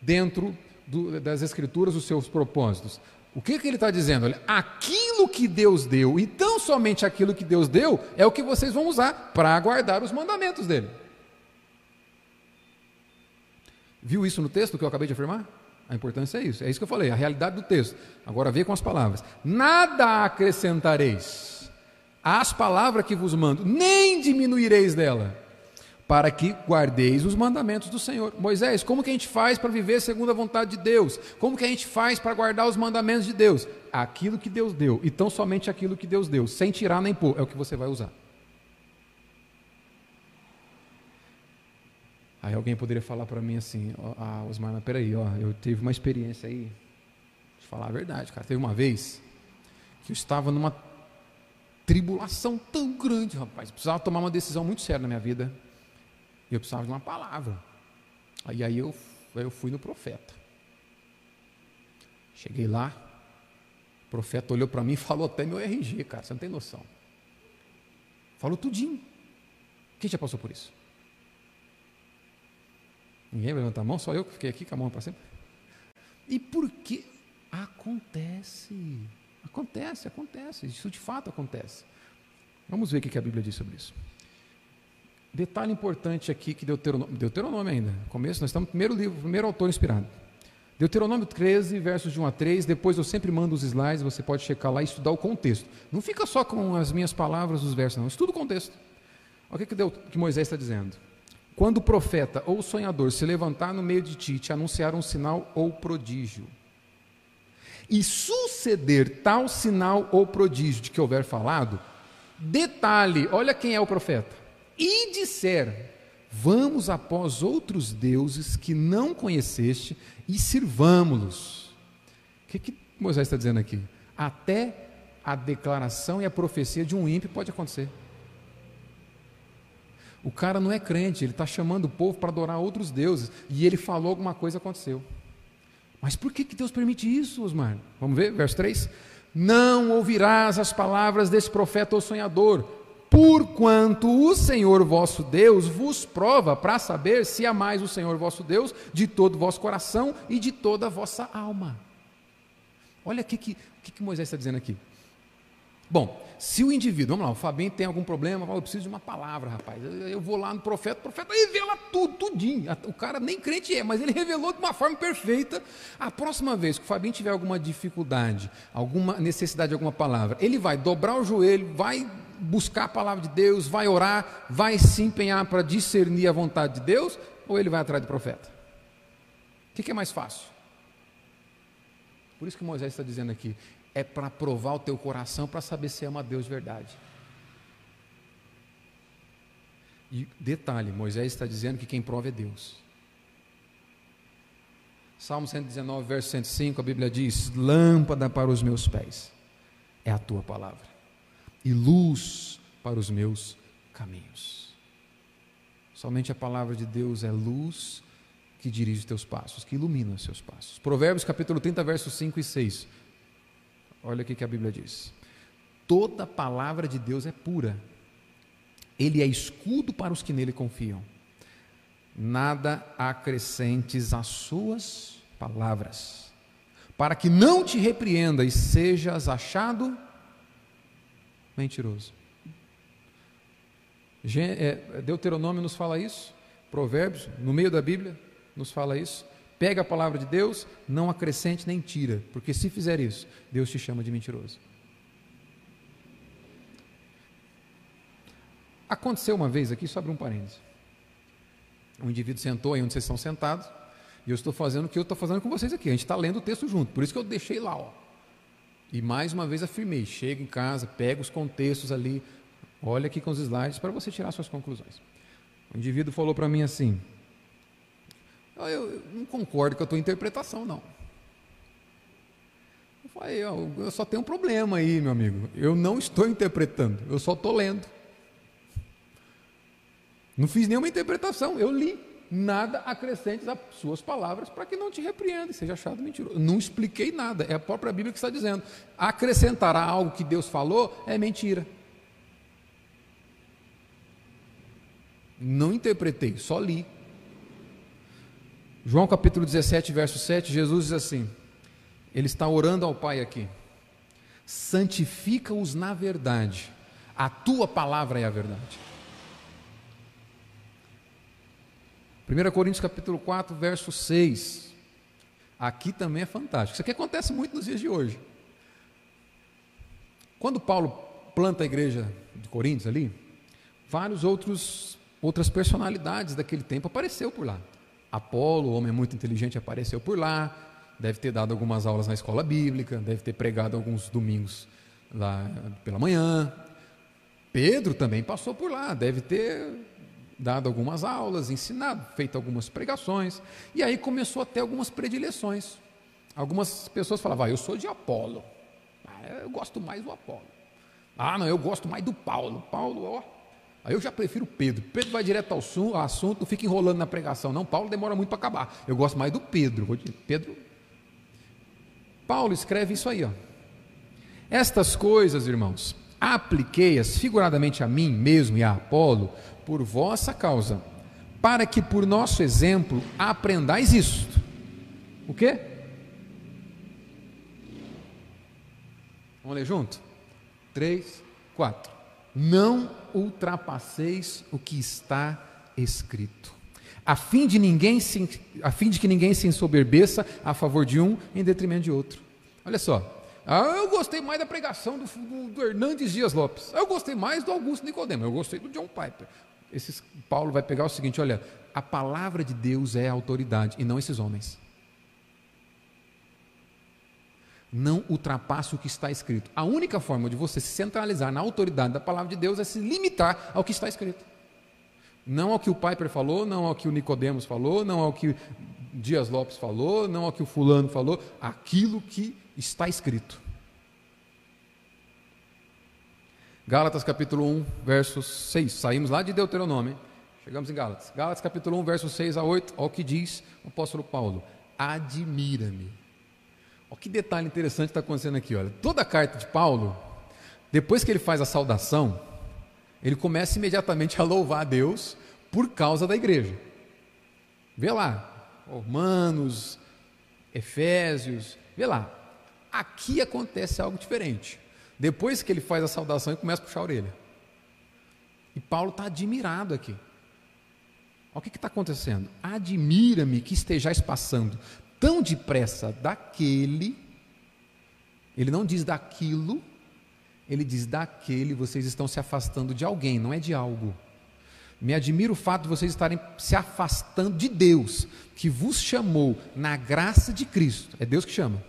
dentro do, das Escrituras os seus propósitos. O que, que ele está dizendo? Olha, aquilo que Deus deu, e tão somente aquilo que Deus deu, é o que vocês vão usar para guardar os mandamentos dele. Viu isso no texto que eu acabei de afirmar? A importância é isso, é isso que eu falei, a realidade do texto. Agora vê com as palavras: nada acrescentareis as palavras que vos mando, nem diminuireis dela, para que guardeis os mandamentos do Senhor. Moisés, como que a gente faz para viver segundo a vontade de Deus? Como que a gente faz para guardar os mandamentos de Deus? Aquilo que Deus deu, e tão somente aquilo que Deus deu, sem tirar nem pôr, é o que você vai usar. Aí alguém poderia falar para mim assim, ah, Osmar, mas peraí, ó, eu tive uma experiência aí, de falar a verdade, cara, teve uma vez que eu estava numa tribulação tão grande, rapaz. Eu precisava tomar uma decisão muito séria na minha vida. E eu precisava de uma palavra. Aí, aí eu, eu fui no profeta. Cheguei lá, o profeta olhou para mim e falou até meu RG, cara, você não tem noção. Falou tudinho. Quem já passou por isso? Ninguém vai levantar a mão, só eu que fiquei aqui com a mão para sempre. E por que acontece? Acontece, acontece. Isso de fato acontece. Vamos ver o que a Bíblia diz sobre isso. Detalhe importante aqui que Deuteronômio, Deuteronômio ainda, começo, nós estamos no primeiro livro, primeiro autor inspirado. Deuteronômio 13, versos de 1 a 3, depois eu sempre mando os slides, você pode checar lá e estudar o contexto. Não fica só com as minhas palavras, os versos, não, estuda o contexto. Olha o que, que, que Moisés está dizendo. Quando o profeta ou o sonhador se levantar no meio de ti te anunciar um sinal ou prodígio, e suceder tal sinal ou prodígio de que houver falado, detalhe, olha quem é o profeta, e disser, vamos após outros deuses que não conheceste e sirvamos-los. O que, que Moisés está dizendo aqui? Até a declaração e a profecia de um ímpio pode acontecer. O cara não é crente, ele está chamando o povo para adorar outros deuses. E ele falou alguma coisa aconteceu. Mas por que, que Deus permite isso, Osmar? Vamos ver, verso 3. Não ouvirás as palavras desse profeta ou sonhador, porquanto o Senhor vosso Deus vos prova para saber se amais o Senhor vosso Deus de todo o vosso coração e de toda a vossa alma. Olha o que, que, que Moisés está dizendo aqui. Bom, se o indivíduo, vamos lá, o Fabinho tem algum problema, fala, eu preciso de uma palavra, rapaz. Eu vou lá no profeta, o profeta revela tudo, tudinho. O cara nem crente é, mas ele revelou de uma forma perfeita. A próxima vez que o Fabinho tiver alguma dificuldade, alguma necessidade de alguma palavra, ele vai dobrar o joelho, vai buscar a palavra de Deus, vai orar, vai se empenhar para discernir a vontade de Deus, ou ele vai atrás do profeta? O que, que é mais fácil? Por isso que Moisés está dizendo aqui: é para provar o teu coração para saber se ama Deus de verdade. E detalhe, Moisés está dizendo que quem prova é Deus. Salmo 119, verso 105, a Bíblia diz: Lâmpada para os meus pés é a tua palavra, e luz para os meus caminhos. Somente a palavra de Deus é luz que dirige os teus passos, que ilumina os seus passos. Provérbios capítulo 30, versos 5 e 6. Olha o que a Bíblia diz. Toda palavra de Deus é pura. Ele é escudo para os que nele confiam. Nada acrescentes às suas palavras, para que não te repreenda e sejas achado mentiroso. É, Deuteronômio nos fala isso, Provérbios, no meio da Bíblia, nos fala isso. Pega a palavra de Deus, não acrescente nem tira, porque se fizer isso, Deus te chama de mentiroso. Aconteceu uma vez aqui, só abrir um parênteses. Um indivíduo sentou aí onde vocês estão sentados, e eu estou fazendo o que eu estou fazendo com vocês aqui. A gente está lendo o texto junto, por isso que eu deixei lá, ó. E mais uma vez afirmei: chega em casa, pega os contextos ali, olha aqui com os slides para você tirar suas conclusões. O indivíduo falou para mim assim: eu, eu não concordo com a tua interpretação, não. Eu falei, eu, eu só tenho um problema aí, meu amigo. Eu não estou interpretando, eu só estou lendo. Não fiz nenhuma interpretação, eu li. Nada acrescente às suas palavras para que não te repreenda e seja achado mentiroso. Não expliquei nada, é a própria Bíblia que está dizendo. Acrescentar algo que Deus falou é mentira. Não interpretei, só li. João capítulo 17, verso 7, Jesus diz assim: Ele está orando ao Pai aqui. Santifica-os na verdade, a tua palavra é a verdade. 1 Coríntios capítulo 4, verso 6. Aqui também é fantástico. Isso aqui acontece muito nos dias de hoje. Quando Paulo planta a igreja de Coríntios ali, vários outros outras personalidades daquele tempo apareceu por lá. Apolo, o homem muito inteligente, apareceu por lá, deve ter dado algumas aulas na escola bíblica, deve ter pregado alguns domingos lá pela manhã. Pedro também passou por lá, deve ter dado algumas aulas, ensinado, feito algumas pregações, e aí começou a ter algumas predileções. Algumas pessoas falavam, ah, eu sou de Apolo, ah, eu gosto mais do Apolo. Ah, não, eu gosto mais do Paulo. Paulo, ó, Aí eu já prefiro Pedro. Pedro vai direto ao assunto, não fica enrolando na pregação. Não, Paulo demora muito para acabar. Eu gosto mais do Pedro. Pedro. Paulo escreve isso aí, ó. Estas coisas, irmãos, apliquei-as figuradamente a mim mesmo e a Apolo por vossa causa, para que por nosso exemplo aprendais isto. O quê? Vamos ler junto? Três, quatro. Não ultrapasseis o que está escrito, a fim de ninguém se, a fim de que ninguém se ensoberbeça a favor de um em detrimento de outro. Olha só, ah, eu gostei mais da pregação do, do, do, Hernandes Dias Lopes. Eu gostei mais do Augusto Nicodemo. Eu gostei do John Piper. Esses, Paulo vai pegar o seguinte: olha, a palavra de Deus é a autoridade e não esses homens. Não ultrapasse o que está escrito. A única forma de você se centralizar na autoridade da palavra de Deus é se limitar ao que está escrito. Não ao que o Piper falou, não ao que o Nicodemos falou, não ao que Dias Lopes falou, não ao que o fulano falou, aquilo que está escrito. Gálatas capítulo 1, verso 6. Saímos lá de Deuteronômio, chegamos em Gálatas. Gálatas capítulo 1, verso 6 a 8, olha o que diz o apóstolo Paulo: Admira-me. Olha que detalhe interessante está acontecendo aqui. Olha. Toda a carta de Paulo, depois que ele faz a saudação, ele começa imediatamente a louvar a Deus por causa da igreja. Vê lá, Romanos, Efésios, vê lá. Aqui acontece algo diferente. Depois que ele faz a saudação, ele começa a puxar a orelha. E Paulo está admirado aqui. Olha o que está acontecendo. Admira-me que estejais passando tão depressa daquele, ele não diz daquilo, ele diz daquele, vocês estão se afastando de alguém, não é de algo. Me admira o fato de vocês estarem se afastando de Deus, que vos chamou na graça de Cristo. É Deus que chama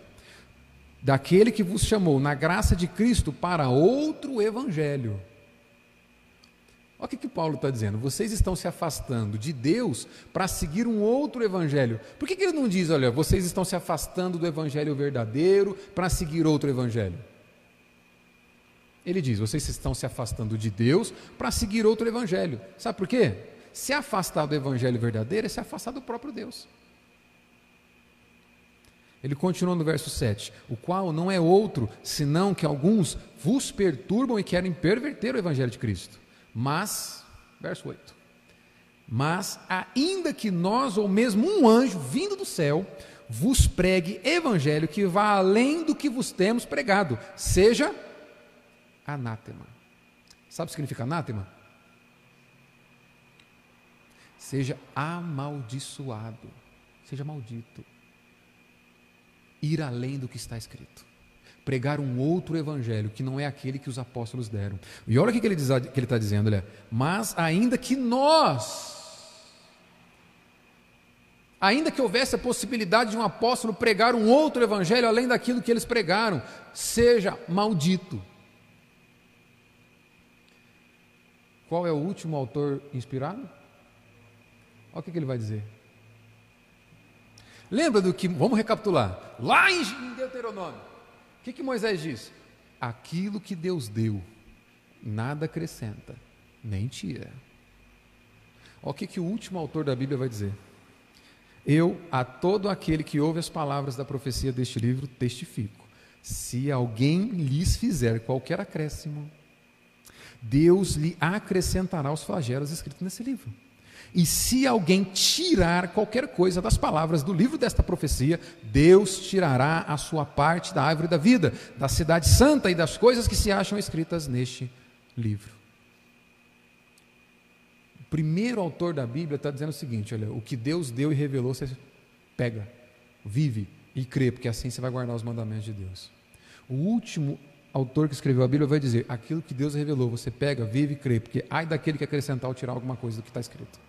daquele que vos chamou na graça de Cristo para outro evangelho. Olha o que, que Paulo está dizendo. Vocês estão se afastando de Deus para seguir um outro evangelho. Por que, que ele não diz, olha, vocês estão se afastando do evangelho verdadeiro para seguir outro evangelho? Ele diz, vocês estão se afastando de Deus para seguir outro evangelho. Sabe por quê? Se afastar do evangelho verdadeiro é se afastar do próprio Deus. Ele continua no verso 7: O qual não é outro, senão que alguns vos perturbam e querem perverter o evangelho de Cristo. Mas, verso 8: Mas, ainda que nós, ou mesmo um anjo vindo do céu, vos pregue evangelho que vá além do que vos temos pregado, seja anátema. Sabe o que significa anátema? Seja amaldiçoado, seja maldito ir além do que está escrito. Pregar um outro evangelho que não é aquele que os apóstolos deram. E olha o que ele está dizendo, olha, mas ainda que nós, ainda que houvesse a possibilidade de um apóstolo pregar um outro evangelho além daquilo que eles pregaram, seja maldito. Qual é o último autor inspirado? Olha o que ele vai dizer. Lembra do que, vamos recapitular, lá em Deuteronômio, o que, que Moisés diz? Aquilo que Deus deu, nada acrescenta, nem tira. Olha o que, que o último autor da Bíblia vai dizer. Eu, a todo aquele que ouve as palavras da profecia deste livro, testifico: se alguém lhes fizer qualquer acréscimo, Deus lhe acrescentará os flagelos escritos nesse livro. E se alguém tirar qualquer coisa das palavras do livro desta profecia, Deus tirará a sua parte da árvore da vida, da cidade santa e das coisas que se acham escritas neste livro. O primeiro autor da Bíblia está dizendo o seguinte: olha, o que Deus deu e revelou, você pega, vive e crê, porque assim você vai guardar os mandamentos de Deus. O último autor que escreveu a Bíblia vai dizer: aquilo que Deus revelou, você pega, vive e crê, porque ai daquele que acrescentar ou tirar alguma coisa do que está escrito.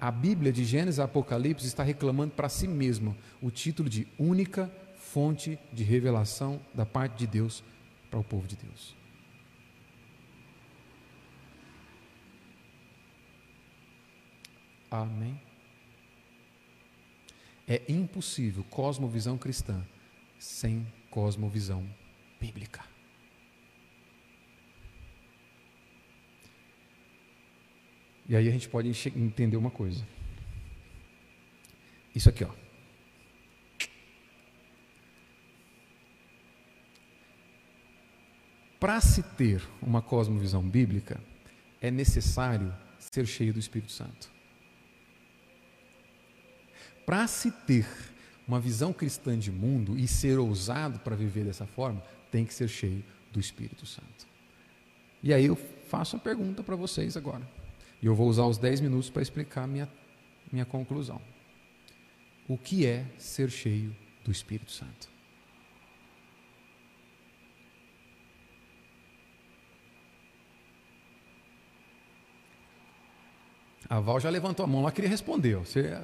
A Bíblia, de Gênesis a Apocalipse, está reclamando para si mesma o título de única fonte de revelação da parte de Deus para o povo de Deus. Amém? É impossível cosmovisão cristã sem cosmovisão bíblica. E aí a gente pode entender uma coisa. Isso aqui, ó. Para se ter uma cosmovisão bíblica, é necessário ser cheio do Espírito Santo. Para se ter uma visão cristã de mundo e ser ousado para viver dessa forma, tem que ser cheio do Espírito Santo. E aí eu faço a pergunta para vocês agora. E eu vou usar os 10 minutos para explicar minha, minha conclusão. O que é ser cheio do Espírito Santo? A Val já levantou a mão lá, queria responder. Você...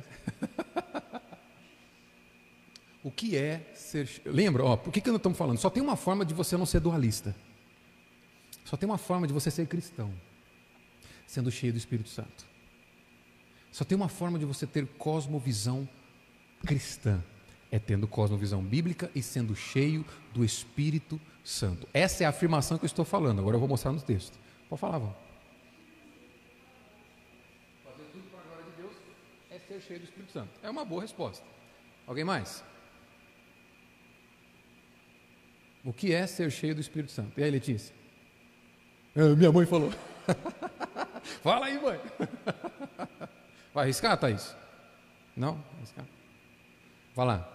o que é ser. Lembra, ó, por que, que nós estamos falando? Só tem uma forma de você não ser dualista. Só tem uma forma de você ser cristão, sendo cheio do Espírito Santo. Só tem uma forma de você ter cosmovisão cristã, é tendo cosmovisão bíblica e sendo cheio do Espírito Santo. Essa é a afirmação que eu estou falando. Agora eu vou mostrar no texto. Pode falar, Val. Fazer tudo para a glória de Deus é ser cheio do Espírito Santo. É uma boa resposta. Alguém mais? O que é ser cheio do Espírito Santo? E aí, Letícia? É, minha mãe falou. Fala aí, mãe. Vai arriscar, Thaís? Não? Arriscar. Vai lá.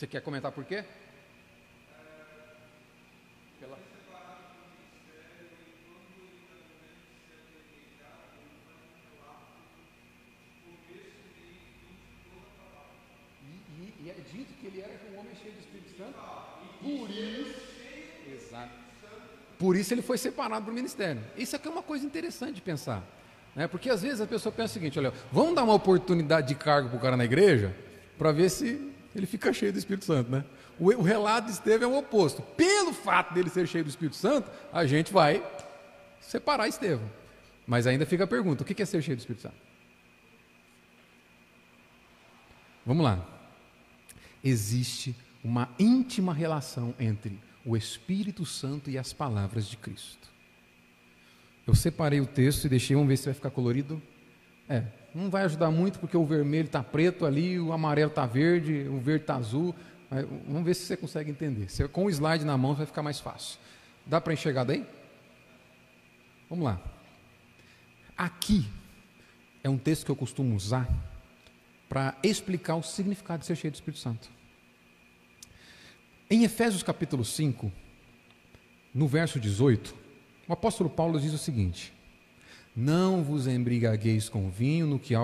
Você quer comentar por quê? Pela... E, e, e, é dito que ele era um homem cheio do Espírito Santo. Por isso, exato. Por isso ele foi separado do ministério. Isso aqui é uma coisa interessante de pensar. Né? Porque às vezes a pessoa pensa o seguinte: olha, vamos dar uma oportunidade de cargo para o cara na igreja para ver se ele fica cheio do Espírito Santo, né? O, o relato de Estevão é o oposto. Pelo fato dele ser cheio do Espírito Santo, a gente vai separar Estevão. Mas ainda fica a pergunta: o que é ser cheio do Espírito Santo? Vamos lá. Existe uma íntima relação entre o Espírito Santo e as palavras de Cristo. Eu separei o texto e deixei, vamos ver se vai ficar colorido. É, não vai ajudar muito porque o vermelho está preto ali, o amarelo está verde, o verde está azul. Vamos ver se você consegue entender. Se, com o slide na mão vai ficar mais fácil. Dá para enxergar daí? Vamos lá. Aqui é um texto que eu costumo usar para explicar o significado de ser cheio do Espírito Santo. Em Efésios capítulo 5, no verso 18, o apóstolo Paulo diz o seguinte: Não vos embriagueis com vinho, no que há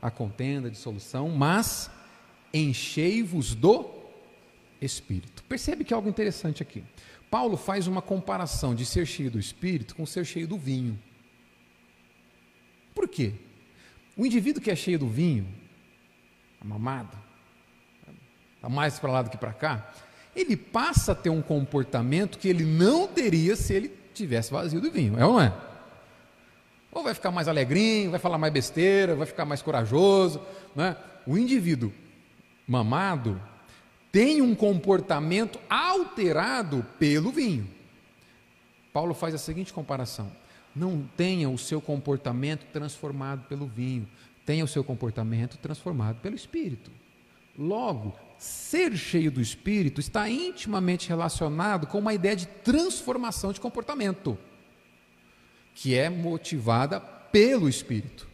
a contenda de solução, mas enchei-vos do Espírito. Percebe que é algo interessante aqui. Paulo faz uma comparação de ser cheio do Espírito com ser cheio do vinho. Por quê? O indivíduo que é cheio do vinho, mamado, está mais para lá do que para cá, ele passa a ter um comportamento que ele não teria se ele tivesse vazio do vinho, é ou não é? Ou vai ficar mais alegrinho, vai falar mais besteira, vai ficar mais corajoso. Né? O indivíduo mamado tem um comportamento alterado pelo vinho. Paulo faz a seguinte comparação: não tenha o seu comportamento transformado pelo vinho, tenha o seu comportamento transformado pelo Espírito. Logo, ser cheio do Espírito está intimamente relacionado com uma ideia de transformação de comportamento, que é motivada pelo Espírito.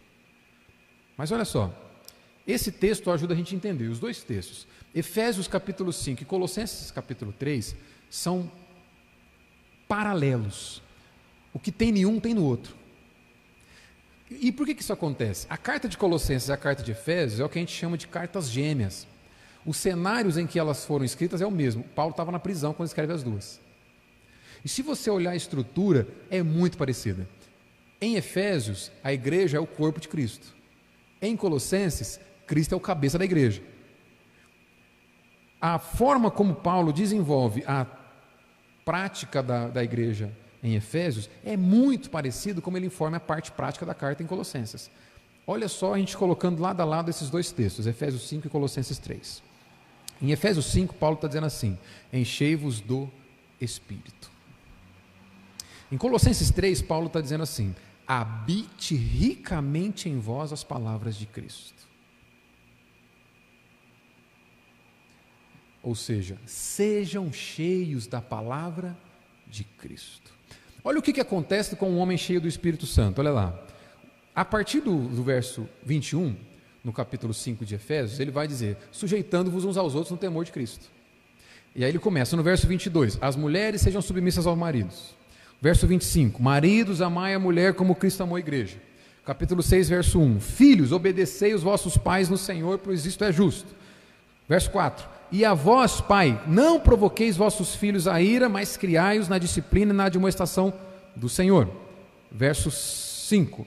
Mas olha só, esse texto ajuda a gente a entender, os dois textos, Efésios capítulo 5 e Colossenses capítulo 3, são paralelos. O que tem em um tem no outro. E por que, que isso acontece? A carta de Colossenses e a carta de Efésios é o que a gente chama de cartas gêmeas. Os cenários em que elas foram escritas é o mesmo. Paulo estava na prisão quando escreve as duas. E se você olhar a estrutura, é muito parecida. Em Efésios, a igreja é o corpo de Cristo. Em Colossenses, Cristo é o cabeça da igreja. A forma como Paulo desenvolve a prática da, da igreja em Efésios é muito parecido como ele informa a parte prática da carta em Colossenses. Olha só a gente colocando lado a lado esses dois textos, Efésios 5 e Colossenses 3. Em Efésios 5, Paulo está dizendo assim: enchei-vos do Espírito. Em Colossenses 3, Paulo está dizendo assim: habite ricamente em vós as palavras de Cristo. Ou seja, sejam cheios da palavra de Cristo. Olha o que, que acontece com um homem cheio do Espírito Santo, olha lá. A partir do, do verso 21, no capítulo 5 de Efésios, ele vai dizer: sujeitando-vos uns aos outros no temor de Cristo. E aí ele começa no verso 22: As mulheres sejam submissas aos maridos. Verso 25: Maridos, amai a mulher como Cristo amou a igreja. Capítulo 6, verso 1: Filhos, obedecei os vossos pais no Senhor, pois isto é justo. Verso 4: E a vós, pai, não provoqueis vossos filhos a ira, mas criai-os na disciplina e na admoestação do Senhor. Verso 5: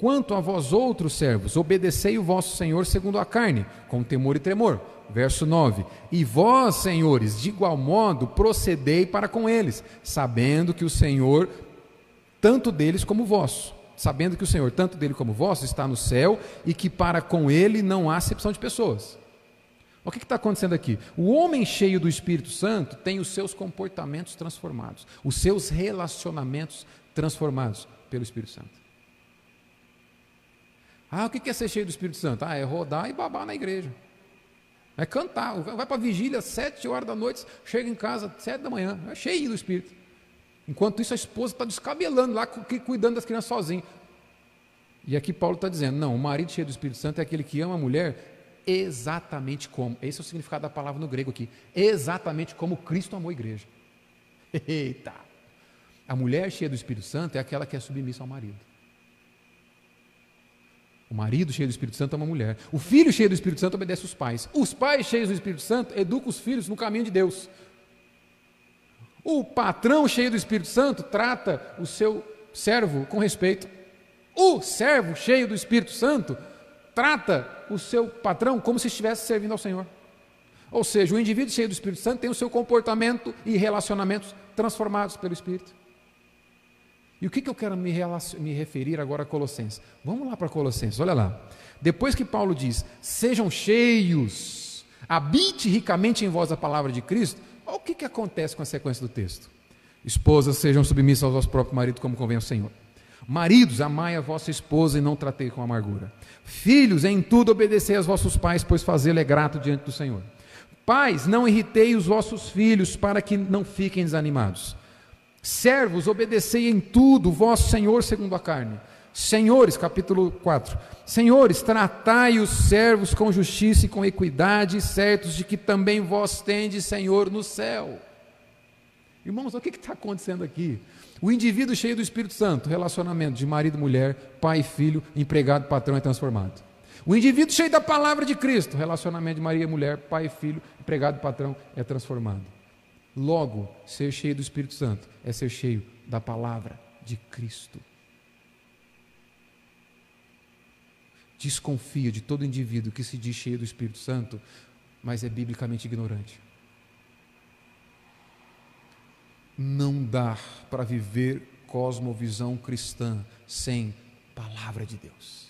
Quanto a vós outros servos, obedecei o vosso Senhor segundo a carne, com temor e tremor. Verso 9: E vós, senhores, de igual modo procedei para com eles, sabendo que o Senhor, tanto deles como vosso, sabendo que o Senhor, tanto dele como vosso, está no céu e que para com ele não há acepção de pessoas. O que está acontecendo aqui? O homem cheio do Espírito Santo tem os seus comportamentos transformados, os seus relacionamentos transformados pelo Espírito Santo. Ah, o que é ser cheio do Espírito Santo? Ah, é rodar e babar na igreja. É cantar. Vai para a vigília sete horas da noite, chega em casa sete da manhã, é cheio do Espírito. Enquanto isso, a esposa está descabelando lá, cuidando das crianças sozinha. E aqui Paulo está dizendo: não, o marido cheio do Espírito Santo é aquele que ama a mulher exatamente como. Esse é o significado da palavra no grego aqui. Exatamente como Cristo amou a igreja. Eita! A mulher cheia do Espírito Santo é aquela que é submissa ao marido. O marido cheio do Espírito Santo ama a mulher. O filho cheio do Espírito Santo obedece os pais. Os pais cheios do Espírito Santo educam os filhos no caminho de Deus. O patrão cheio do Espírito Santo trata o seu servo com respeito. O servo cheio do Espírito Santo trata o seu patrão como se estivesse servindo ao Senhor. Ou seja, o indivíduo cheio do Espírito Santo tem o seu comportamento e relacionamentos transformados pelo Espírito. E o que, que eu quero me, me referir agora a Colossenses? Vamos lá para Colossenses, olha lá. Depois que Paulo diz: sejam cheios, habite ricamente em vós a palavra de Cristo, olha o que, que acontece com a sequência do texto. Esposas, sejam submissas ao vosso próprio marido, como convém ao Senhor. Maridos, amai a vossa esposa e não tratei com amargura. Filhos, em tudo obedecei aos vossos pais, pois fazê-lo é grato diante do Senhor. Pais, não irritei os vossos filhos para que não fiquem desanimados. Servos, obedecei em tudo, vosso Senhor segundo a carne. Senhores, capítulo 4. Senhores, tratai os servos com justiça e com equidade, certos de que também vós tendes Senhor no céu. Irmãos, o que está acontecendo aqui? O indivíduo cheio do Espírito Santo, relacionamento de marido mulher, pai filho, empregado, patrão é transformado. O indivíduo cheio da palavra de Cristo, relacionamento de Maria mulher, pai filho, empregado, patrão é transformado. Logo, ser cheio do Espírito Santo é ser cheio da palavra de Cristo. Desconfia de todo indivíduo que se diz cheio do Espírito Santo, mas é biblicamente ignorante. Não dá para viver cosmovisão cristã sem palavra de Deus.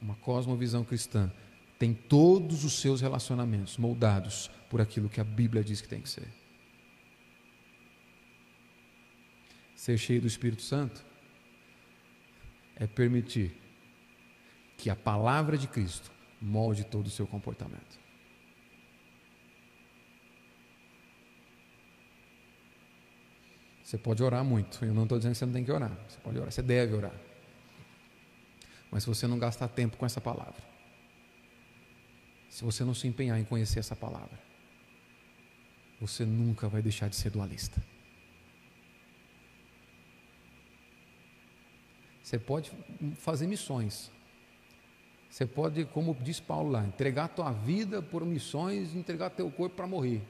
Uma cosmovisão cristã tem todos os seus relacionamentos moldados por aquilo que a Bíblia diz que tem que ser. Ser cheio do Espírito Santo é permitir que a palavra de Cristo molde todo o seu comportamento. Você pode orar muito, eu não estou dizendo que você não tem que orar, você pode orar, você deve orar. Mas se você não gastar tempo com essa palavra, se você não se empenhar em conhecer essa palavra, você nunca vai deixar de ser dualista. Você pode fazer missões. Você pode, como diz Paulo lá, entregar a tua vida por missões entregar teu corpo para morrer.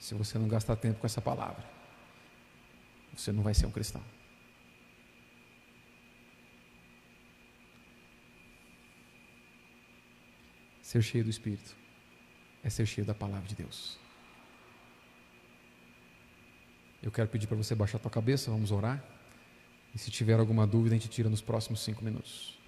Se você não gastar tempo com essa palavra, você não vai ser um cristão. Ser cheio do Espírito é ser cheio da palavra de Deus. Eu quero pedir para você baixar a tua cabeça, vamos orar. E se tiver alguma dúvida, a gente tira nos próximos cinco minutos.